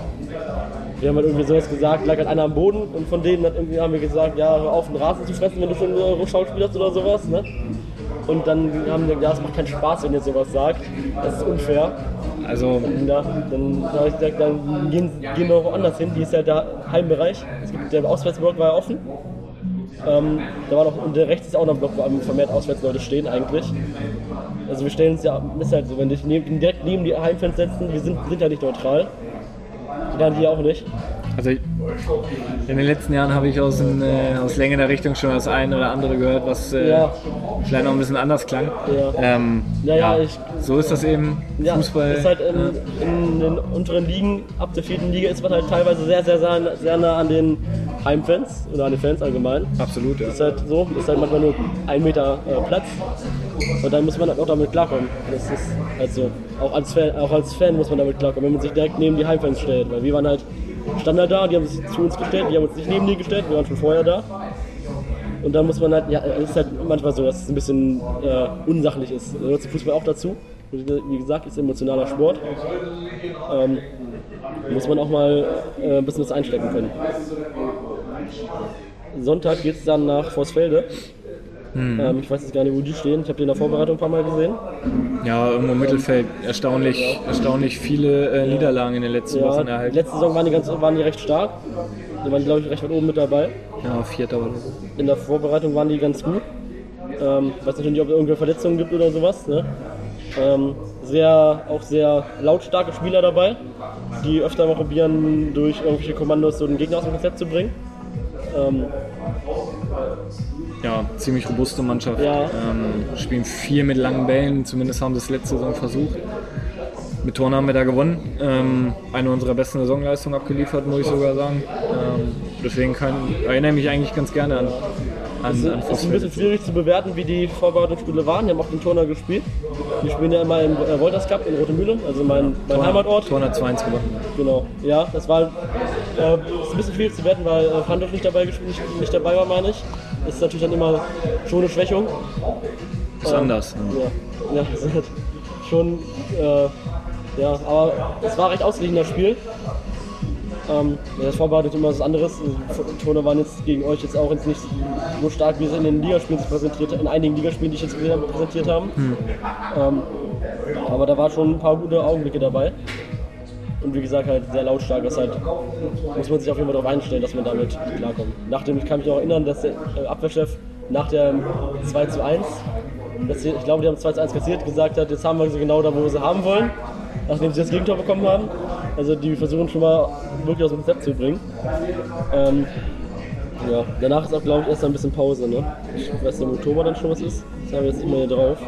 Wir haben halt irgendwie sowas gesagt, lag halt einer am Boden und von denen hat irgendwie haben wir gesagt, ja, hör auf, den Rasen zu fressen, wenn du schon äh, Schauspiel hast oder sowas. Ne? Und dann haben wir gesagt, ja, es macht keinen Spaß, wenn ihr sowas sagt. Das ist unfair. also Ja, dann habe ich gesagt, dann gehen, gehen wir woanders hin. Die ist ja der Heimbereich. Es gibt, der Auswärtsblock war ja offen. Ähm, da war noch, und der rechts ist auch noch ein Block, wo vermehrt Auswärtsleute stehen eigentlich. Also wir stellen uns ja, ist halt so, wenn dich neben, direkt neben die Heimfans setzen, wir sind, sind ja nicht neutral. Die dann die auch nicht. Also in den letzten Jahren habe ich aus, den, äh, aus längerer Richtung schon das eine oder andere gehört, was äh, Ja. vielleicht noch ein bisschen anders klang. Ja. Ähm, Ja, ja, ich- so ist das eben. Fußball. ist halt in, in den unteren Ligen, ab der vierten Liga ist man halt teilweise sehr, sehr, sehr, sehr nah an den Heimfans oder an den Fans allgemein. Absolut, ja. ist halt so, ist halt manchmal nur ein Meter äh, Platz. Und dann muss man halt auch damit klarkommen. Das ist halt so. Auch als, Fan, auch als Fan muss man damit klarkommen, wenn man sich direkt neben die Heimfans stellt. Weil wir waren halt Standard da, die haben sich zu uns gestellt, die haben uns nicht neben die gestellt, wir waren schon vorher da. Und dann muss man halt, ja, es ist halt manchmal so, dass es ein bisschen äh, unsachlich ist. Da gehört zum Fußball auch dazu. Wie gesagt, ist emotionaler Sport. Ähm, muss man auch mal äh, ein bisschen was einstecken können. Sonntag geht es dann nach Vorsfelde. Ähm, ich weiß jetzt gar nicht, wo die stehen. Ich habe die in der Vorbereitung ein paar Mal gesehen. Ja, irgendwo im Mittelfeld. Erstaunlich, erstaunlich viele äh, Niederlagen in den letzten Ja, Wochen die erhalten. letzte Saison waren die, ganz, waren die recht stark. Die waren, glaube ich, recht weit oben mit dabei. Ja, Vierter oder so. In der Vorbereitung waren die ganz gut. Ähm, weiß natürlich nicht, ob es irgendwelche Verletzungen gibt oder sowas. Ne? Ähm, sehr, auch sehr lautstarke Spieler dabei, die öfter mal probieren, durch irgendwelche Kommandos so den Gegner aus dem Konzept zu bringen. Ähm, Ja, ziemlich robuste Mannschaft. Ja. Ähm, spielen viel mit langen Bällen, zumindest haben sie es letzte Saison versucht. Mit Toren haben wir da gewonnen. Ähm, eine unserer besten Saisonleistungen abgeliefert, muss ich sogar sagen. Ähm, deswegen kann, erinnere ich mich eigentlich ganz gerne an, an, Es an ist ein bisschen schwierig zu bewerten, wie die Vorbereitungsspiele waren. Die haben auch den Turner gespielt. Wir spielen ja immer im äh, Wolters Cup in Rotemühle, also mein, mein Heimatort. Tor 2 gewonnen. Genau, ja, das war äh, ist ein bisschen schwierig zu werten, weil äh, Fandorf nicht dabei, nicht, nicht dabei war, meine ich. Ist natürlich dann immer schon eine Schwächung. Ist anders. Ne? Ja, ja ist halt schon, äh, ja, aber es war recht ausgeglichen das Spiel. Ähm, das vorbereitet immer was anderes. Die Turner waren jetzt gegen euch jetzt auch jetzt nicht so stark, wie sie in den Ligaspielen präsentiert in einigen Ligaspielen, die ich jetzt habe, präsentiert haben. Ähm, aber da war schon ein paar gute Augenblicke dabei. Und wie gesagt, halt sehr lautstark. Das halt, muss man sich auf jeden Fall darauf einstellen, dass man damit klarkommt. Nachdem, ich kann mich auch erinnern, dass der äh, Abwehrchef nach der 2 zu 1, dass sie, ich glaube, die haben 2 zu 1 kassiert, gesagt hat, jetzt haben wir sie genau da, wo wir sie haben wollen, nachdem sie das Gegentor bekommen haben. Also die versuchen schon mal wirklich aus dem Konzept zu bringen. Ähm, ja, danach ist auch, glaube ich, erst ein bisschen Pause. Ne? Ich weiß nicht, im Oktober dann schon was ist. Das haben wir jetzt mehr hier drauf.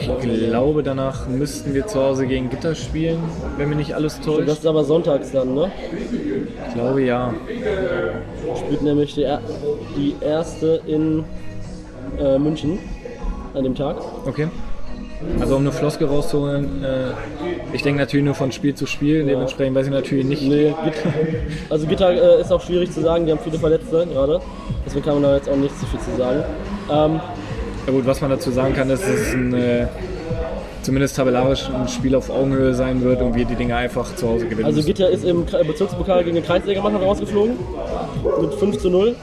Ich glaube, danach müssten wir zu Hause gegen Gitter spielen, wenn mich nicht alles Das täuscht. ist aber sonntags dann, ne? Ich glaube ja. Spielt nämlich die, die erste in äh, München an dem Tag. Okay. Also um eine Floskel rauszuholen, äh, ich denke natürlich nur von Spiel zu Spiel, dementsprechend weiß ich natürlich nicht. Nee, Gitter, also Gitter äh, ist auch schwierig zu sagen, die haben viele Verletzte gerade. Deswegen kann man da jetzt auch nicht so viel zu sagen. Ähm, Ja gut, was man dazu sagen kann, ist, dass es ein, äh, zumindest tabellarisch ein Spiel auf Augenhöhe sein wird und wir die Dinge einfach zu Hause gewinnen also. Gitter ist im Bezirkspokal gegen den Kreisligamann rausgeflogen. Mit 5 zu 0.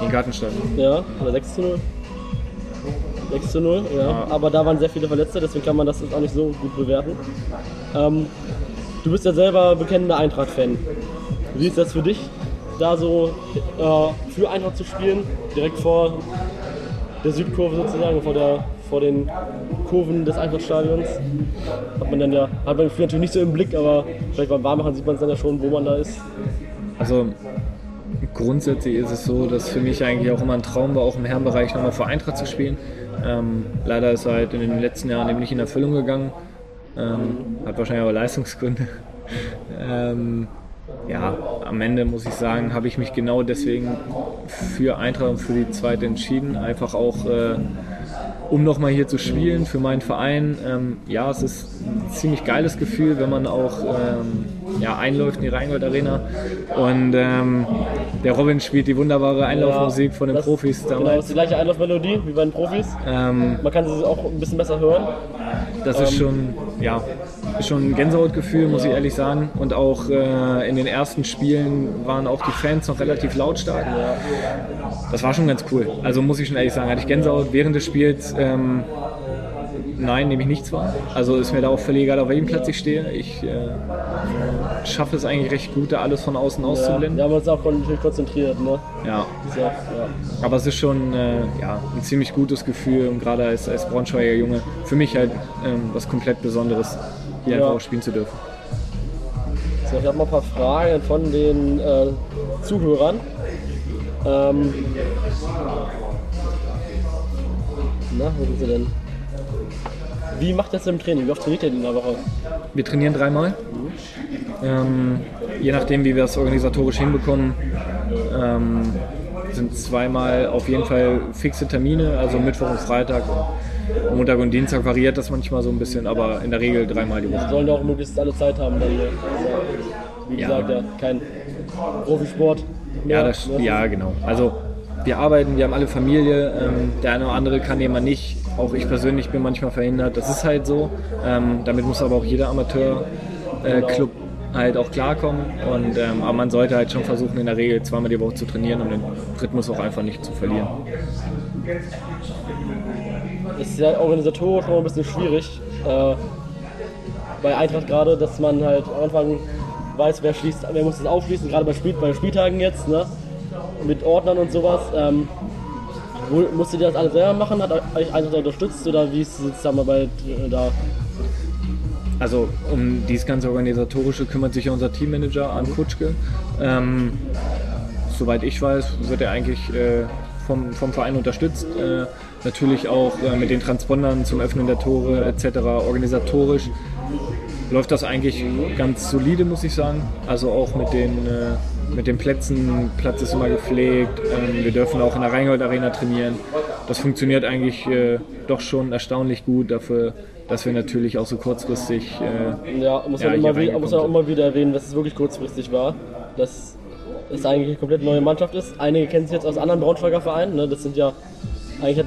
In Gartenstadt. Ja, oder 6 zu 0. 6 zu 0, ja. Aber da waren sehr viele Verletzte, deswegen kann man das auch nicht so gut bewerten. Ähm, du bist ja selber bekennender Eintracht-Fan. Wie ist das für dich, da so äh, für Eintracht zu spielen, direkt vor der Südkurve sozusagen, vor, der, vor den Kurven des Eintrachtstadions? Hat man dann ja, hat man natürlich nicht so im Blick, aber vielleicht beim Warmmachen sieht man es dann ja schon, wo man da ist. Also grundsätzlich ist es so, dass für mich eigentlich auch immer ein Traum war, auch im Herrenbereich nochmal für Eintracht zu spielen. Ähm, leider ist er halt in den letzten Jahren eben nicht in Erfüllung gegangen. Ähm, hat wahrscheinlich aber Leistungsgründe. ähm, ja, am Ende muss ich sagen, habe ich mich genau deswegen für Eintracht und für die zweite entschieden. Einfach auch, äh, um nochmal hier zu spielen für meinen Verein. Ähm, ja, es ist ein ziemlich geiles Gefühl, wenn man auch ähm, ja, einläuft in die Rheingold Arena. Und ähm, der Robin spielt die wunderbare Einlaufmusik von den Das- Profis Genau, das ist damals. die gleiche Einlaufmelodie wie bei den Profis. Ähm, Man kann sie auch ein bisschen besser hören. Das ist schon, ja, ist schon ein Gänsehautgefühl, muss ich ehrlich sagen. Und auch äh, in den ersten Spielen waren auch die Fans noch relativ lautstark. Das war schon ganz cool. Also muss ich schon ehrlich sagen, hatte ich Gänsehaut während des Spiels. Ähm, nein, nehme ich nichts wahr. Also ist mir da auch völlig egal, auf welchem Platz ich stehe. Ich äh, schaffe es eigentlich recht gut, da alles von außen Ja, auszublenden. wir haben uns auch kon- natürlich konzentriert. Ne? Ja. So, ja. Aber es ist schon äh, ja, ein ziemlich gutes Gefühl und gerade als, als Braunschweiger Junge für mich halt ähm, was komplett Besonderes, hier Ja. einfach auch spielen zu dürfen. So, ich habe noch ein paar Fragen von den äh, Zuhörern. Ähm, na, wo sind sie denn? Wie macht das im Training? Wie oft trainiert ihr in der Woche? Wir trainieren dreimal. Ähm, je nachdem, wie wir es organisatorisch hinbekommen, ähm, sind zweimal auf jeden Fall fixe Termine, also Mittwoch und Freitag. Montag und Dienstag variiert das manchmal so ein bisschen, aber in der Regel dreimal die Woche. Sollen auch möglichst alle Zeit haben. Dann, ja, wie Ja. gesagt, ja, kein Profisport. Ja, mehr, das, ne? ja, genau. Also wir arbeiten, wir haben alle Familie. Ähm, der eine oder andere kann jemand nicht. Auch ich persönlich bin manchmal verhindert. Das ist halt so. Ähm, damit muss aber auch jeder Amateurclub äh, halt auch klarkommen. Und, ähm, aber man sollte halt schon versuchen, in der Regel zweimal die Woche zu trainieren und den Rhythmus auch einfach nicht zu verlieren. ist ja organisatorisch noch ein bisschen schwierig. Äh, bei Eintracht gerade, dass man halt am Anfang weiß, wer schließt, wer muss das aufschließen, gerade bei, Spiel, bei Spieltagen jetzt, ne? Mit Ordnern und sowas. Ähm, musstet ihr das alles selber machen? Hat euch Eintracht unterstützt oder wie ist die Zusammenarbeit äh, da? Also um dieses ganze Organisatorische kümmert sich ja unser Teammanager Arne Kutschke. Ähm, soweit ich weiß, wird er eigentlich äh, vom, vom Verein unterstützt. Äh, natürlich auch äh, mit den Transpondern zum Öffnen der Tore etc. organisatorisch läuft das eigentlich ganz solide, muss ich sagen. Also auch mit den, äh, mit den Plätzen. Platz ist immer gepflegt. Ähm, wir dürfen auch in der Rheingold Arena trainieren. das funktioniert eigentlich äh, doch schon erstaunlich gut dafür, dass wir natürlich auch so kurzfristig. Äh, Ja, muss Ja, man, immer, wie- muss man auch immer wieder erwähnen, dass es wirklich kurzfristig war. Dass es eigentlich eine komplett neue Mannschaft ist. Einige kennen sich jetzt aus anderen Braunschweiger Vereinen. Ne? Das sind ja eigentlich hat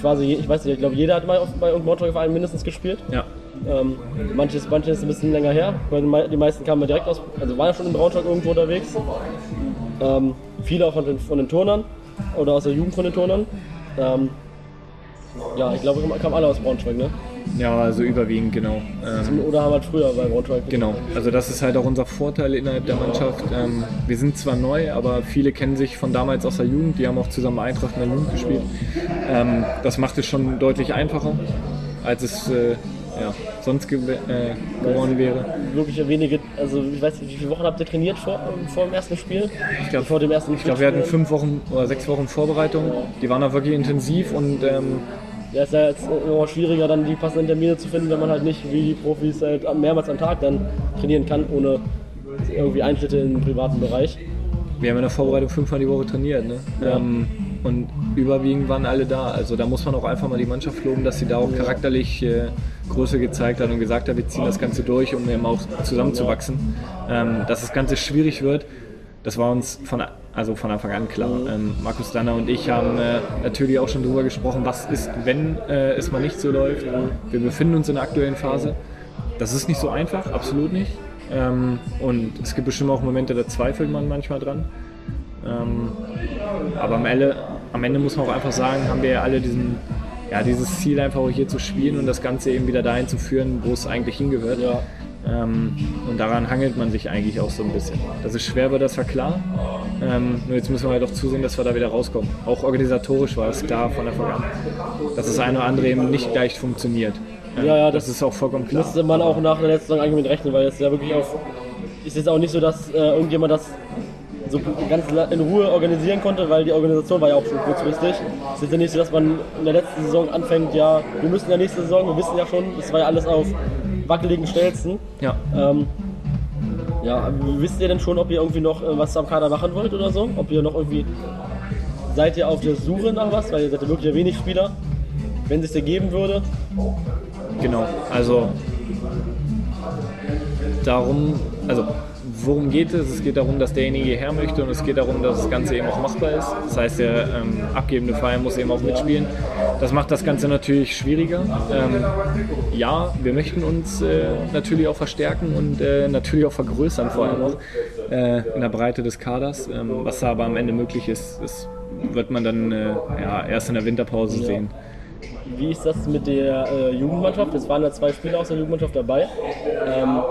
quasi, ich weiß nicht, ich glaube, jeder hat mal bei irgendeinem Braunschweiger Verein mindestens gespielt. ja, Ähm, manches, manches ist ein bisschen länger her, weil die mei- die meisten kamen direkt aus, also waren ja schon in Braunschweig irgendwo unterwegs. Ähm, viele auch von den, von den Turnern oder aus der Jugend von den Turnern. Ähm, ja, ich glaube, kamen alle aus Braunschweig, ne? ja, also überwiegend, genau. Ähm, Oder haben halt früher bei Braunschweig. Genau, also das ist halt auch unser Vorteil innerhalb der Mannschaft. Ähm, wir sind zwar neu, aber viele kennen sich von damals aus der Jugend, die haben auch zusammen Eintracht in der Jugend gespielt. Ähm, das macht es schon deutlich einfacher, als es äh, ja, sonst ge äh, geworden wäre. Wirklich wenige, also ich weiß nicht, wie viele Wochen habt ihr trainiert vor, vor dem ersten Spiel? Ich glaube, vor dem ersten ich wir hatten fünf Wochen oder sechs Wochen Vorbereitung, die waren auch wirklich intensiv und ähm, Ja, ist ja jetzt immer schwieriger, dann die passenden Termine zu finden, wenn man halt nicht wie die Profis halt mehrmals am Tag dann trainieren kann, ohne irgendwie Einschnitte im privaten Bereich. wir haben in der Vorbereitung fünfmal die Woche trainiert. Ne? Ja. Ähm, und überwiegend waren alle da. Also da muss man auch einfach mal die Mannschaft loben, dass sie da auch charakterlich äh, Größe gezeigt hat und gesagt hat, wir ziehen das Ganze durch, um eben auch zusammenzuwachsen. Ähm, dass das Ganze schwierig wird, das war uns von, also von Anfang an klar. Ähm, Markus Danner und ich haben äh, natürlich auch schon darüber gesprochen, was ist, wenn äh, es mal nicht so läuft. Wir befinden uns in der aktuellen Phase. Das ist nicht so einfach, absolut nicht. Ähm, und es gibt bestimmt auch Momente, da zweifelt man manchmal dran. Ähm, aber am Ende, am Ende muss man auch einfach sagen, haben wir ja alle diesen, ja, dieses Ziel einfach auch hier zu spielen und das Ganze eben wieder dahin zu führen, wo es eigentlich hingehört. Ja. Ähm, und daran hangelt man sich eigentlich auch so ein bisschen. Dass es schwer wird, das war klar. Ähm, nur jetzt müssen wir halt auch zusehen, dass wir da wieder rauskommen. Auch organisatorisch war es klar von Anfang an, dass das eine oder andere eben nicht gleich funktioniert. Ähm, Ja, ja, das, das ist auch vollkommen klar. Müsste man auch nach der letzten Saison eigentlich mit rechnen, weil es ja wirklich auf. Ist jetzt auch nicht so, dass äh, irgendjemand das so ganz in Ruhe organisieren konnte, weil die Organisation war ja auch schon kurzfristig. Es ist jetzt ja nicht so, dass man in der letzten Saison anfängt, ja, wir müssen in der nächsten Saison, wir wissen ja schon, das war ja alles auf wackeligen Stelzen. Ja. Ähm, ja, wisst ihr denn schon, ob ihr irgendwie noch äh, was am Kader machen wollt oder so? Ob ihr noch irgendwie. Seid ihr auf der Suche nach was? Weil ihr seid ja wirklich ja wenig Spieler. Wenn es dir geben würde. Genau, also darum, also worum geht es? Es geht darum, dass derjenige her möchte und es geht darum, dass das Ganze eben auch machbar ist. Das heißt, der ähm, abgebende Verein muss eben auch mitspielen. Das macht das Ganze natürlich schwieriger. Ähm, ja, wir möchten uns äh, natürlich auch verstärken und äh, natürlich auch vergrößern, vor allem auch äh, in der Breite des Kaders. Ähm, was da aber am Ende möglich ist, ist wird man dann äh, ja, erst in der Winterpause sehen. Wie ist das mit der äh, Jugendmannschaft? Es waren ja zwei Spieler aus der Jugendmannschaft dabei. Ähm,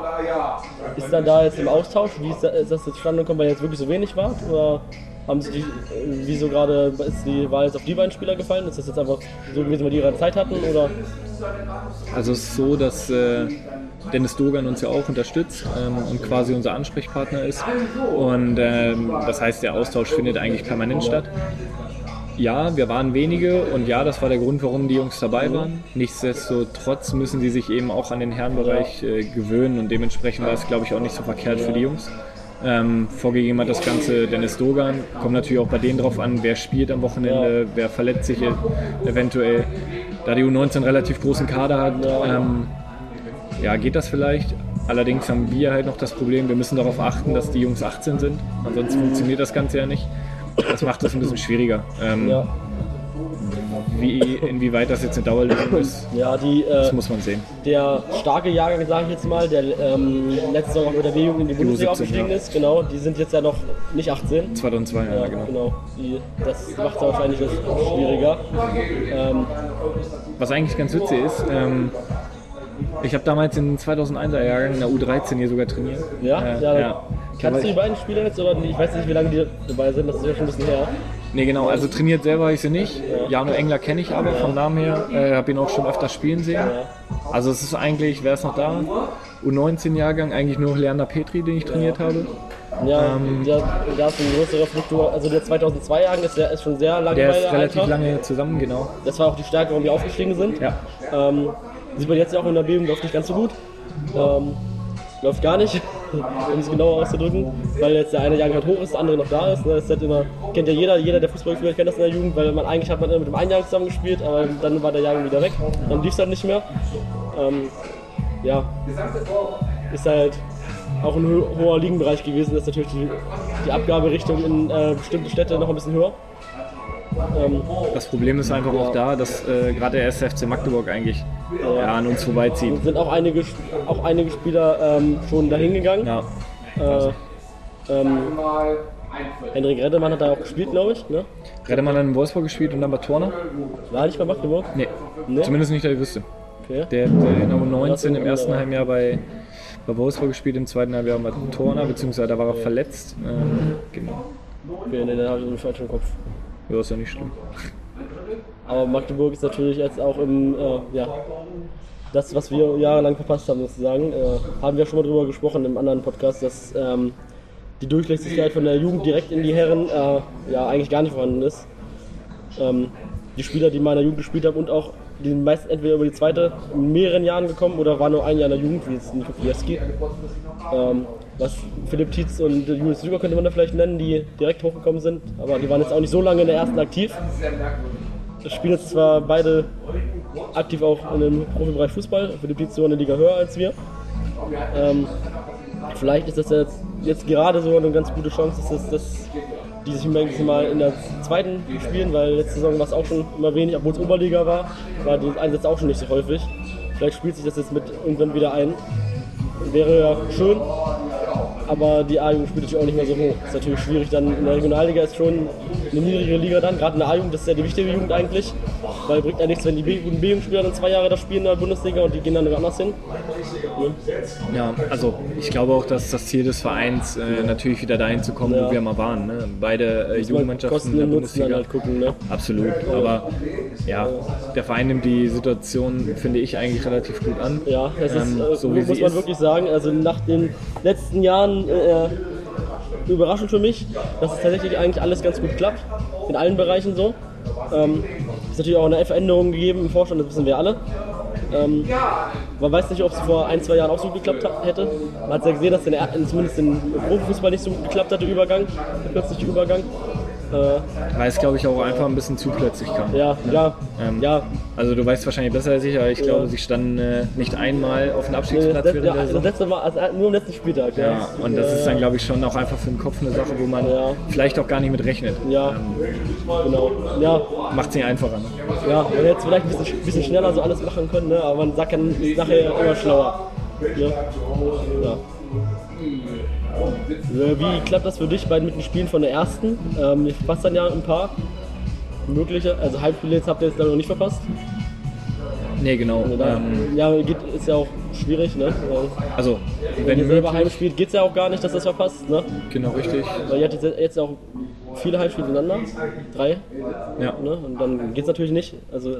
ist dann da jetzt im Austausch? Wie ist, da, ist das jetzt zustande gekommen, weil jetzt wirklich so wenig wart? Oder haben sie die, äh, wieso gerade ist die Wahl jetzt auf die beiden Spieler gefallen? Ist das jetzt einfach so gewesen, weil die ihre Zeit hatten? Oder? Also es ist so, dass äh, Dennis Dogan uns ja auch unterstützt ähm, und quasi unser Ansprechpartner ist. Und ähm, das heißt, der Austausch findet eigentlich permanent statt. Ja, wir waren wenige und ja, das war der Grund, warum die Jungs dabei waren. Nichtsdestotrotz müssen sie sich eben auch an den Herrenbereich äh, gewöhnen und dementsprechend war es, glaube ich, auch nicht so verkehrt für die Jungs. Ähm, vorgegeben hat das Ganze Dennis Dogan. Kommt natürlich auch bei denen drauf an, wer spielt am Wochenende, wer verletzt sich eventuell. Da die U19 einen relativ großen Kader hat, ähm, ja, geht das vielleicht. Allerdings haben wir halt noch das Problem, wir müssen darauf achten, dass die Jungs 18 sind. Ansonsten funktioniert das Ganze ja nicht. Das macht es ein bisschen schwieriger. Ähm, Ja, wie, inwieweit das jetzt eine Dauerlösung ist, ja die, das äh, muss man sehen. der starke Jahrgang, sage ich jetzt mal, der ähm, letzte Saison mit der B-Jugend in die Bundesliga U17, aufgestiegen ja. ist, genau, die sind jetzt ja noch nicht 18. 2002, ja, Ja, genau. genau. Die, das macht es wahrscheinlich schwieriger. Ähm, Was eigentlich ganz witzig ist, ähm, ich habe damals in 2001er Jahrgang in der U13 hier sogar trainiert. ja, Äh, ja, ja. Kannst du die Ich- beiden Spieler jetzt oder ich weiß nicht, wie lange die dabei sind, das ist ja schon ein bisschen her. Nee, genau, also trainiert selber habe ich sie nicht. Jano Engler kenne ich aber vom Namen her, äh, habe ihn auch schon öfter spielen sehen. Also es ist eigentlich, wer ist noch da? U19-Jahrgang, eigentlich nur Leander Petri, den ich trainiert habe. Ja, Ähm, der, der ist eine größere Fluktuation. Also der 2002 Jahrgang ist, der, ist schon sehr lange Der ist relativ Eintracht. lange zusammen, genau. Das war auch die Stärke, warum wir aufgestiegen sind. Ja. Ähm, sieht man jetzt auch in der Bewegung läuft nicht ganz so gut. Ähm, läuft gar nicht, um es genauer auszudrücken, weil jetzt der eine Jahrgang halt hoch ist, der andere noch da ist. Ne? Das ist halt immer, kennt ja jeder, jeder, der Fußball gespielt kennt das in der Jugend, weil man eigentlich hat man immer mit dem einen Jahrgang zusammen gespielt, aber dann war der Jahrgang wieder weg, dann lief es halt nicht mehr. Ähm, ja, ist halt auch ein ho hoher Ligenbereich gewesen, ist natürlich die, die Abgaberichtung in äh, bestimmte Städte noch ein bisschen höher. Ähm, das Problem ist einfach auch da, dass äh, gerade der SFC Magdeburg eigentlich ja, ja, an uns vorbeizieht. Sind auch einige, auch einige Spieler ähm, schon dahin gegangen. Ja. Äh, ähm, Henrik Reddemann hat da auch gespielt, glaube ich. Ne? Reddemann hat in Wolfsburg gespielt und dann bei Turner. War nicht bei Magdeburg? Nee. nee. Zumindest nicht, dass ich wüsste. Okay. Der hat äh, in U19 im ersten Halbjahr bei, bei Wolfsburg gespielt, im zweiten Halbjahr bei Turner, beziehungsweise da war er verletzt. Ähm, genau. Okay, nee, da habe ich einen falschen Kopf. Ja, ist ja nicht schlimm. Aber Magdeburg ist natürlich jetzt auch im, äh, ja, das, was wir jahrelang verpasst haben, sozusagen. Äh, haben wir schon mal drüber gesprochen im anderen Podcast, dass ähm, die Durchlässigkeit von der Jugend direkt in die Herren äh, ja eigentlich gar nicht vorhanden ist. Ähm, die Spieler, die in meiner Jugend gespielt haben und auch die sind meist entweder über die zweite in mehreren Jahren gekommen oder waren nur ein Jahr in der Jugend, wie jetzt Nico Fieschi. Ähm, was Philipp Tietz und Julius Süger könnte man da vielleicht nennen, die direkt hochgekommen sind, aber die waren jetzt auch nicht so lange in der ersten aktiv. Spielen jetzt zwar beide aktiv auch in dem Profibereich Fußball, Philipp Tietz so eine Liga höher als wir. Ähm, vielleicht ist das jetzt, jetzt gerade so eine ganz gute Chance, dass, dass die sich mal in der zweiten spielen, weil letzte Saison war es auch schon immer wenig, obwohl es Oberliga war, war die Einsätze auch schon nicht so häufig. Vielleicht spielt sich das jetzt mit irgendwann wieder ein. Wäre ja schön, aber die A-Jugend spielt natürlich auch nicht mehr so hoch. Ist natürlich schwierig, dann in der Regionalliga ist schon eine niedrigere Liga dann, gerade in der A-Jugend, das ist ja die wichtige Jugend eigentlich, weil bringt ja nichts, wenn die B-Jugendspieler dann zwei Jahre da spielen in der Bundesliga und die gehen dann woanders hin. Ja, also ich glaube auch, dass das Ziel des Vereins äh, natürlich wieder dahin zu kommen, ja. wo wir mal waren. Ne? Beide äh, Jugendmannschaften in der Bundesliga. Halt gucken, ne? Absolut, aber ja, der Verein nimmt die Situation, finde ich, eigentlich relativ gut an. Ja, das ähm, ist, äh, so wie muss man ist. wirklich sagen, also nach den letzten Jahren äh, überraschend für mich, dass es tatsächlich eigentlich alles ganz gut klappt. In allen Bereichen so. Ähm, ist natürlich auch eine Veränderung gegeben im Vorstand, das wissen wir alle. Ähm, man weiß nicht, ob es vor ein, zwei Jahren auch so geklappt hätte. Man hat ja gesehen, dass der, zumindest im Profifußball nicht so gut geklappt hat, der Übergang, der plötzliche Übergang. Äh, Weil es, glaube ich, auch einfach ein bisschen zu plötzlich kam. Ja, ja, ähm, ja. Also du weißt wahrscheinlich besser als ich, aber ich glaube, sie standen äh, nicht einmal auf dem Abstiegsplatz nee, das, ja, das letzte Mal, also nur am letzten Spieltag. Ja, ja. und das ist dann, glaube ich, schon auch einfach für den Kopf eine Sache, wo man ja. vielleicht auch gar nicht mit rechnet. Ja, ähm, genau. Ja. Macht es nicht einfacher. Ne? Ja, man hätte vielleicht ein bisschen, bisschen, schneller so alles machen können, ne? aber man sagt dann nachher immer schlauer. Ja. ja. Wie klappt das für dich bei, mit den Spielen von der ersten? Ähm, ihr verpasst dann ja ein paar mögliche, also Halbspiele jetzt habt ihr jetzt dann noch nicht verpasst. Nee, genau. Also da, ähm, ja, geht, ist ja auch schwierig, ne? Also, wenn, wenn ihr selber heimspielt, geht es ja auch gar nicht, dass das verpasst, ne? Genau, richtig. Weil ihr hattet jetzt auch viele Heimspiele ineinander, drei. Ja. Ne? Und dann geht es natürlich nicht. Also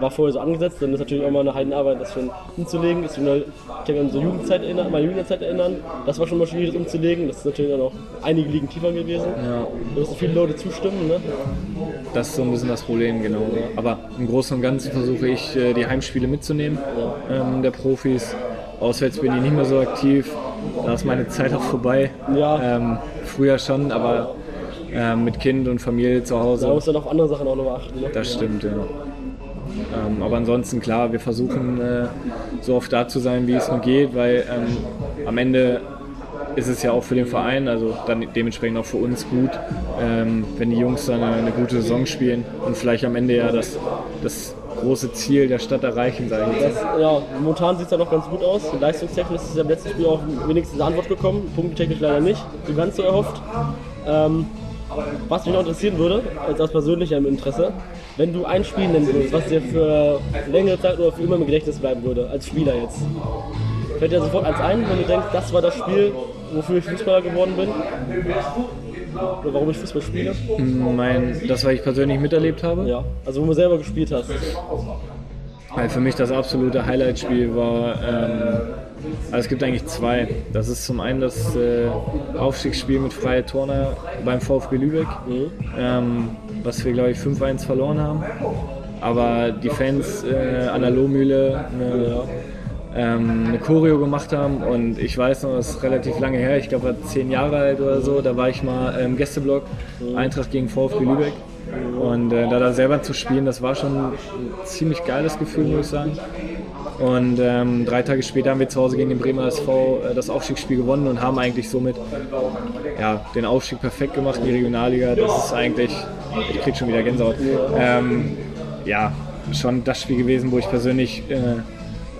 war vorher so angesetzt, dann ist natürlich auch mal eine Heidenarbeit, das schon umzulegen. Ist eine, ich kann mich an so Jugendzeit erinnern, meine Jugendzeit erinnern. Das war schon mal schwierig umzulegen. Das ist natürlich dann auch einige Ligen tiefer gewesen. Ja. Da müssen viele Leute zustimmen. Ne? Das ist so ein bisschen das Problem, genau. Aber im Großen und Ganzen versuche ich, äh, die Heimspiele mitzunehmen ja. ähm, der Profis. Auswärts bin ich nicht mehr so aktiv. Da ist meine Zeit auch vorbei. Ja. Ähm, früher schon, aber äh, mit Kind und Familie zu Hause. Da muss dann auf andere Sachen auch noch achten. Ne? Das stimmt, ja. Ähm, aber ansonsten klar, wir versuchen äh, so oft da zu sein, wie es nur geht, weil ähm, am Ende ist es ja auch für den Verein, also dann dementsprechend auch für uns gut, ähm, wenn die Jungs dann eine, eine, gute Saison spielen und vielleicht am Ende ja das, das große Ziel der Stadt erreichen, sage ich jetzt. Ja, momentan sieht es ja noch ganz gut aus. Leistungstechnisch ist es ja im letzten Spiel auch wenigstens eine Antwort gekommen, punktetechnisch leider nicht, so ganz so erhofft. Ähm, was mich noch interessieren würde, als aus persönlichem Interesse, wenn du ein Spiel nennen würdest, was dir für längere Zeit oder für immer im Gedächtnis bleiben würde, als Spieler jetzt. Fällt dir sofort eins ein, wenn du denkst, das war das Spiel, wofür ich Fußballer geworden bin? Oder warum ich Fußball spiele? Mein, das, was ich persönlich miterlebt habe? Ja, also wo du selber gespielt hast. Weil für mich das absolute Highlight-Spiel war ähm, also es gibt eigentlich zwei. Das ist zum einen das äh, Aufstiegsspiel mit Freie Turner beim VfB Lübeck, mhm. ähm, was wir glaube ich 5-1 verloren haben. Aber die Fans äh, an der Lohmühle, eine ähm, eine Choreo gemacht haben und ich weiß noch, das ist relativ lange her, ich glaube, war zehn Jahre alt oder so, da war ich mal im Gästeblock, Eintracht gegen VfB Lübeck und äh, da da selber zu spielen, das war schon ein ziemlich geiles Gefühl, muss ich sagen. Und ähm, drei Tage später haben wir zu Hause gegen den Bremer SV äh, das Aufstiegsspiel gewonnen und haben eigentlich somit ja, den Aufstieg perfekt gemacht in die Regionalliga. Das ist eigentlich, ich krieg schon wieder Gänsehaut. Ähm, ja, schon das Spiel gewesen, wo ich persönlich äh,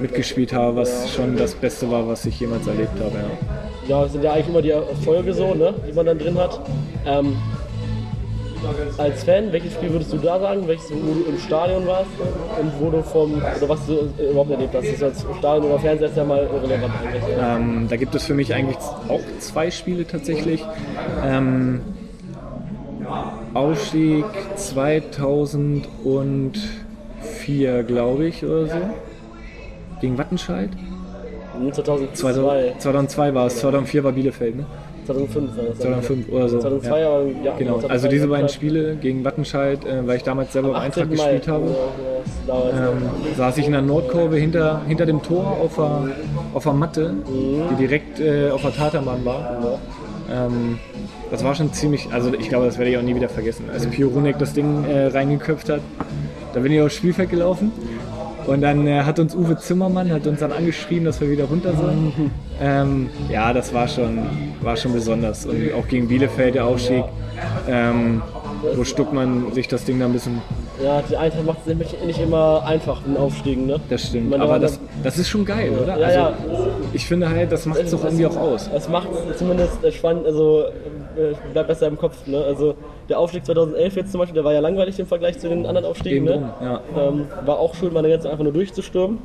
mitgespielt habe, was schon das Beste war, was ich jemals erlebt habe. Ja. Ja, sind ja eigentlich immer die Erfolge so, ne, die man dann drin hat. Ähm, als Fan, welches Spiel würdest du da sagen, welches, wo du im Stadion warst und wo du vom, oder was du überhaupt erlebt hast? Das ist als Stadion oder Fernseher ist ja mal irrelevant eigentlich. Ähm, da gibt es für mich eigentlich auch zwei Spiele tatsächlich. Ähm, Aufstieg 2004, glaube ich, oder so. Gegen Wattenscheid? Hm, 2002, 2002, 2002 war es, 2004 war Bielefeld, ne? 2005 war das. dann. 2005 oder so. 2002, ja. aber ja. Genau, 2002 also diese beiden Spiele gegen Wattenscheid, äh, weil ich damals selber 18. Eintracht Mai. gespielt habe, ähm, saß ich in der Nordkurve hinter, hinter dem Tor auf der, auf der Matte, die direkt äh, auf der Tatermann war. Ähm, das war schon ziemlich, also ich glaube, das werde ich auch nie wieder vergessen. Als Pio Runek das Ding äh, reingeköpft hat, da bin ich aufs Spielfeld gelaufen. Und dann äh, hat uns Uwe Zimmermann hat uns dann angeschrieben, dass wir wieder runter sollen. Ähm, ja, das war schon, war schon besonders. Und auch gegen Bielefeld der Aufstieg, ähm, wo Stuckmann sich das Ding da ein bisschen Ja, die Eintracht macht es nämlich nicht immer einfach, den Aufstiegen, ne? Das stimmt, Man- aber das, das ist schon geil, oder? Ja, also, ja. Ich finde halt, das macht es doch irgendwie auch aus. Es macht es zumindest spannend, also äh, bleibt besser im Kopf. Ne? Also der Aufstieg 2011 jetzt zum Beispiel, der war ja langweilig im Vergleich zu den anderen Aufstiegen. Eben Ne? ja. Ähm, war auch schön, meine Grenze einfach nur durchzustürmen.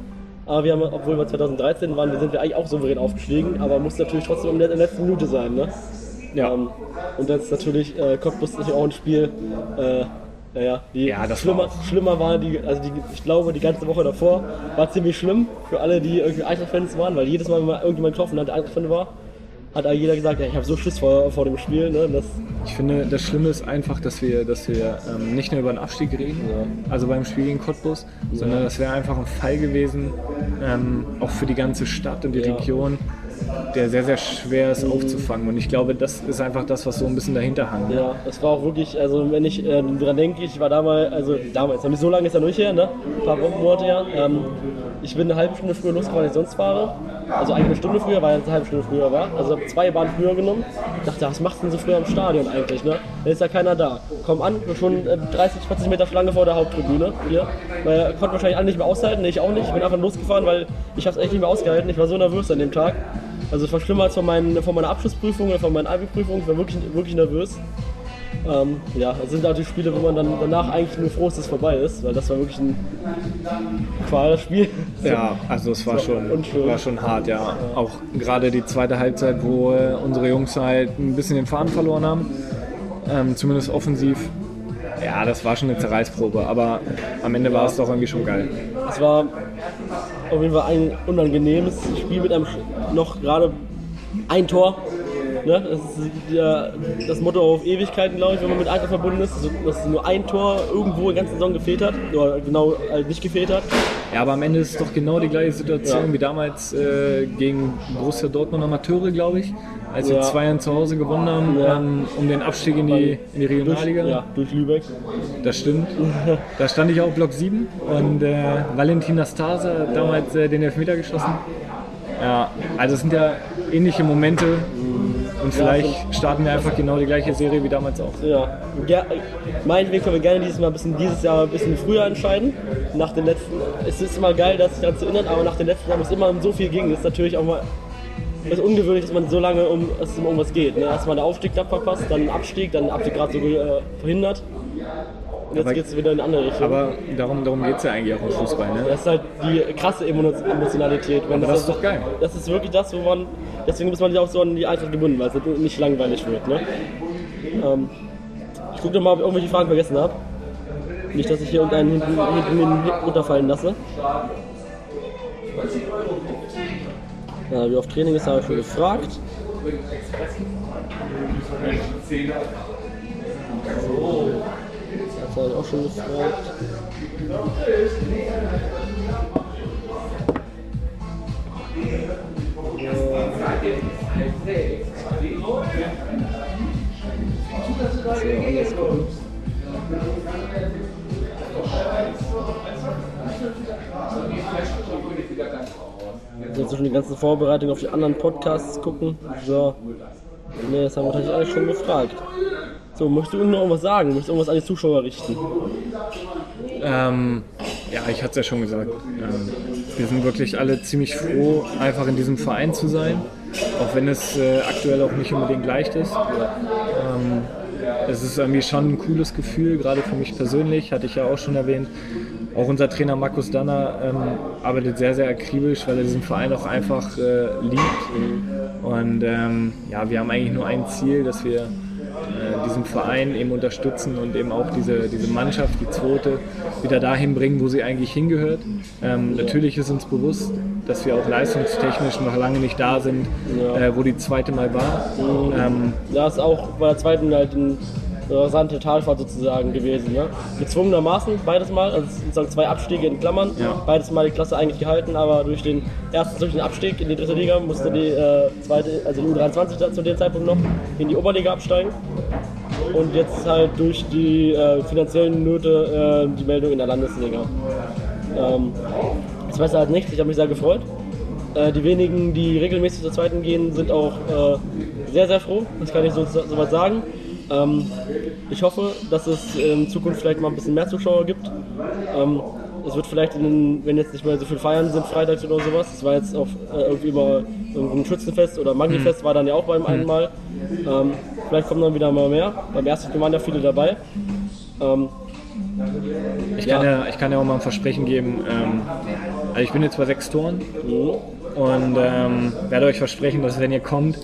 Aber wir haben, obwohl wir 2013 waren, wir sind wir eigentlich auch souverän aufgestiegen, aber muss natürlich trotzdem in der, letzten Minute sein. Ne? Ja. Ähm, und jetzt natürlich äh, Cottbus ist natürlich auch ein Spiel. Äh, naja, die Ja, das schlimmer, war auch- schlimmer war die, also die, ich glaube, die ganze Woche davor war ziemlich schlimm für alle, die irgendwie Eintracht-Fans waren, weil jedes Mal, wenn man irgendjemand getroffen hat, der Eintracht-Fan war, hat jeder gesagt, ja, ich habe so Schiss vor, vor dem Spiel. Ne? Das, Ich finde, das Schlimme ist einfach, dass wir, dass wir ähm, nicht nur über den Abstieg reden, also beim Spiel gegen Cottbus, sondern das wäre einfach ein Fall gewesen, ähm, auch für die ganze Stadt und die Ja. Region, der sehr, sehr schwer ist aufzufangen. Und ich glaube, das ist einfach das, was so ein bisschen dahinter hangt. ja, es war auch wirklich, also wenn ich äh, dran denke, ich war damals, also damals, noch nicht so lange ist noch nicht her, ne? ein paar Monate her. Ähm, ich bin eine halbe Stunde früher losgefahren, als ich sonst fahre. Also eine Stunde früher, weil es eine halbe Stunde früher war. Also habe zwei Bahnen früher genommen. dachte, was machst du denn so früh am Stadion eigentlich? Ne? Da ist ja keiner da. Komm an, schon äh, 30, 40 Meter Schlange vor der Haupttribüne. Hier. Weil konnten wahrscheinlich alle nicht mehr aushalten, nee, ich auch nicht. Ich bin einfach losgefahren, weil ich habe es echt nicht mehr ausgehalten. Ich war so nervös an dem Tag. Also es war schlimmer als von, meinen, von meiner Abschlussprüfung oder von meinen Abi-Prüfungen. Ich war wirklich, wirklich nervös. Ähm, ja, das sind natürlich Spiele, wo man dann danach eigentlich nur froh ist, dass es vorbei ist, weil das war wirklich ein quales Spiel. Ja, also es war schon, unschön. war schon hart, ja. Auch gerade die zweite Halbzeit, wo äh, unsere Jungs halt ein bisschen den Faden verloren haben, ähm, zumindest offensiv. Ja, das war schon eine Zerreißprobe, aber am Ende war es doch irgendwie schon geil. Es war auf jeden Fall ein unangenehmes Spiel mit einem noch gerade ein Tor. Ne? Das ist der, das Motto auf Ewigkeiten, glaube ich, wenn man mit Eintracht verbunden ist, also, dass nur ein Tor irgendwo in der ganzen Saison gefehlt hat, oder genau halt nicht gefehlt hat. Ja, aber am Ende ist es doch genau die gleiche Situation Ja. wie damals äh, gegen Borussia Dortmund Amateure, glaube ich, als wir Ja. 2 zu Hause gewonnen haben, Ja. ähm, um den Abstieg in die, in die Durch, Regionalliga. ja, durch Lübeck. Das stimmt. Da stand ich auf Block 7 und äh, Valentin Nastase hat damals äh, den Elfmeter geschossen. Ja, also es sind ja ähnliche Momente und vielleicht starten wir einfach genau die gleiche Serie wie damals auch. Ja, Ger meinetwegen können wir gerne dieses, Mal ein bisschen, dieses Jahr ein bisschen früher entscheiden. Nach den letzten, es ist immer geil, das sich daran zu erinnern, aber nach den letzten Jahren, wo es immer um so viel ging, ist natürlich auch mal ein bisschen ungewöhnlich, dass man so lange um, dass es um irgendwas geht. Ne? Erstmal der Aufstieg knapp verpasst, dann ein Abstieg, dann ein Abstieg gerade so äh, verhindert. Und jetzt geht es wieder in eine andere Richtung. Aber darum, darum geht es ja eigentlich auch im Fußball. Ne? das ist halt die krasse Emo- Emotionalität. Wenn Aber das ist doch geil. Das ist wirklich das, wo man. Deswegen ist man sich auch so an die Eintracht gebunden, weil es nicht langweilig wird. Ne? Ähm, ich gucke mal, ob ich irgendwelche Fragen vergessen habe. Nicht, dass ich hier irgendeinen hinten, hinten, hinten runterfallen lasse. Ja, wie oft Training ist, habe ich schon gefragt. Das habe ich auch schon gefragt. Jetzt schon die ganzen Vorbereitungen auf die anderen Podcasts gucken. So. Ne, das haben wir tatsächlich alles schon gefragt. So, möchtest du noch irgendwas sagen? Möchtest du irgendwas an die Zuschauer richten? Ähm, ja, ich hatte es ja schon gesagt. Ähm, wir sind wirklich alle ziemlich froh, einfach in diesem Verein zu sein, auch wenn es äh, aktuell auch nicht unbedingt leicht ist. Ähm, es ist irgendwie schon ein cooles Gefühl, gerade für mich persönlich, hatte ich ja auch schon erwähnt. Auch unser Trainer Markus Danner ähm, arbeitet sehr, sehr akribisch, weil er diesen Verein auch einfach äh, liebt. Und ähm, ja, wir haben eigentlich nur ein Ziel, dass wir äh, diesen Verein eben unterstützen und eben auch diese, diese Mannschaft, die zweite, wieder dahin bringen, wo sie eigentlich hingehört. Ähm, natürlich ist uns bewusst, dass wir auch leistungstechnisch noch lange nicht da sind, Ja. äh, wo die zweite mal war. Ähm, Da ist auch bei der zweiten halt ein rasante Talfahrt sozusagen gewesen. Ne? Gezwungenermaßen beides Mal, also sozusagen zwei Abstiege in Klammern. Ja. Beides Mal die Klasse eigentlich gehalten, aber durch den ersten durch den Abstieg in die dritte Liga musste die äh, zweite, also die U23 da zu dem Zeitpunkt noch in die Oberliga absteigen. Und jetzt halt durch die äh, finanziellen Nöte äh, die Meldung in der Landesliga. Ähm, das weiß halt nichts, ich habe mich sehr gefreut. Äh, die wenigen, die regelmäßig zur zweiten gehen, sind auch äh, sehr, sehr froh. Das kann ich so, so weit sagen. Ähm, ich hoffe, dass es in Zukunft vielleicht mal ein bisschen mehr Zuschauer gibt. Ähm, es wird vielleicht, den, wenn jetzt nicht mehr so viel Feiern sind, freitags oder sowas. Das war jetzt auf äh, irgendwie immer irgendein Schützenfest oder Magni-Fest war dann ja auch beim einen Mal. Ähm, vielleicht kommen dann wieder mal mehr. Beim ersten Mal waren ja viele dabei. Ähm, ich, Ja. kann ja, ich kann ja auch mal ein Versprechen geben. Ähm, also ich bin jetzt bei sechs Toren mhm. und ähm, werde euch versprechen, dass wenn ihr kommt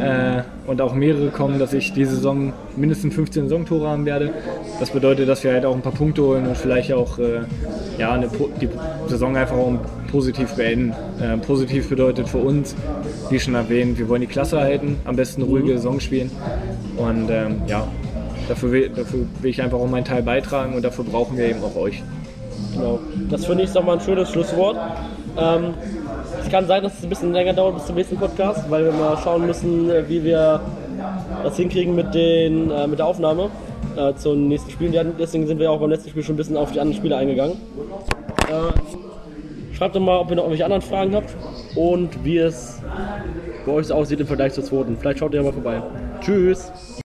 äh, und auch mehrere kommen, dass ich diese Saison mindestens 15 Saisontore haben werde. Das bedeutet, dass wir halt auch ein paar Punkte holen und vielleicht auch äh, ja, eine, die Saison einfach auch positiv beenden. Äh, positiv bedeutet für uns, wie schon erwähnt, wir wollen die Klasse halten, am besten eine ruhige Saison spielen und ähm, ja, dafür will, dafür will ich einfach auch meinen Teil beitragen und dafür brauchen wir eben auch euch. Genau. Das finde ich doch mal ein schönes Schlusswort. Ähm, es kann sein, dass es ein bisschen länger dauert bis zum nächsten Podcast, weil wir mal schauen müssen, äh, wie wir das hinkriegen mit, den, äh, mit der Aufnahme äh, zum nächsten Spiel. Deswegen sind wir auch beim letzten Spiel schon ein bisschen auf die anderen Spiele eingegangen. Äh, schreibt doch mal, ob ihr noch irgendwelche anderen Fragen habt und wie es bei euch aussieht im Vergleich zur zweiten. Vielleicht schaut ihr ja mal vorbei. Tschüss!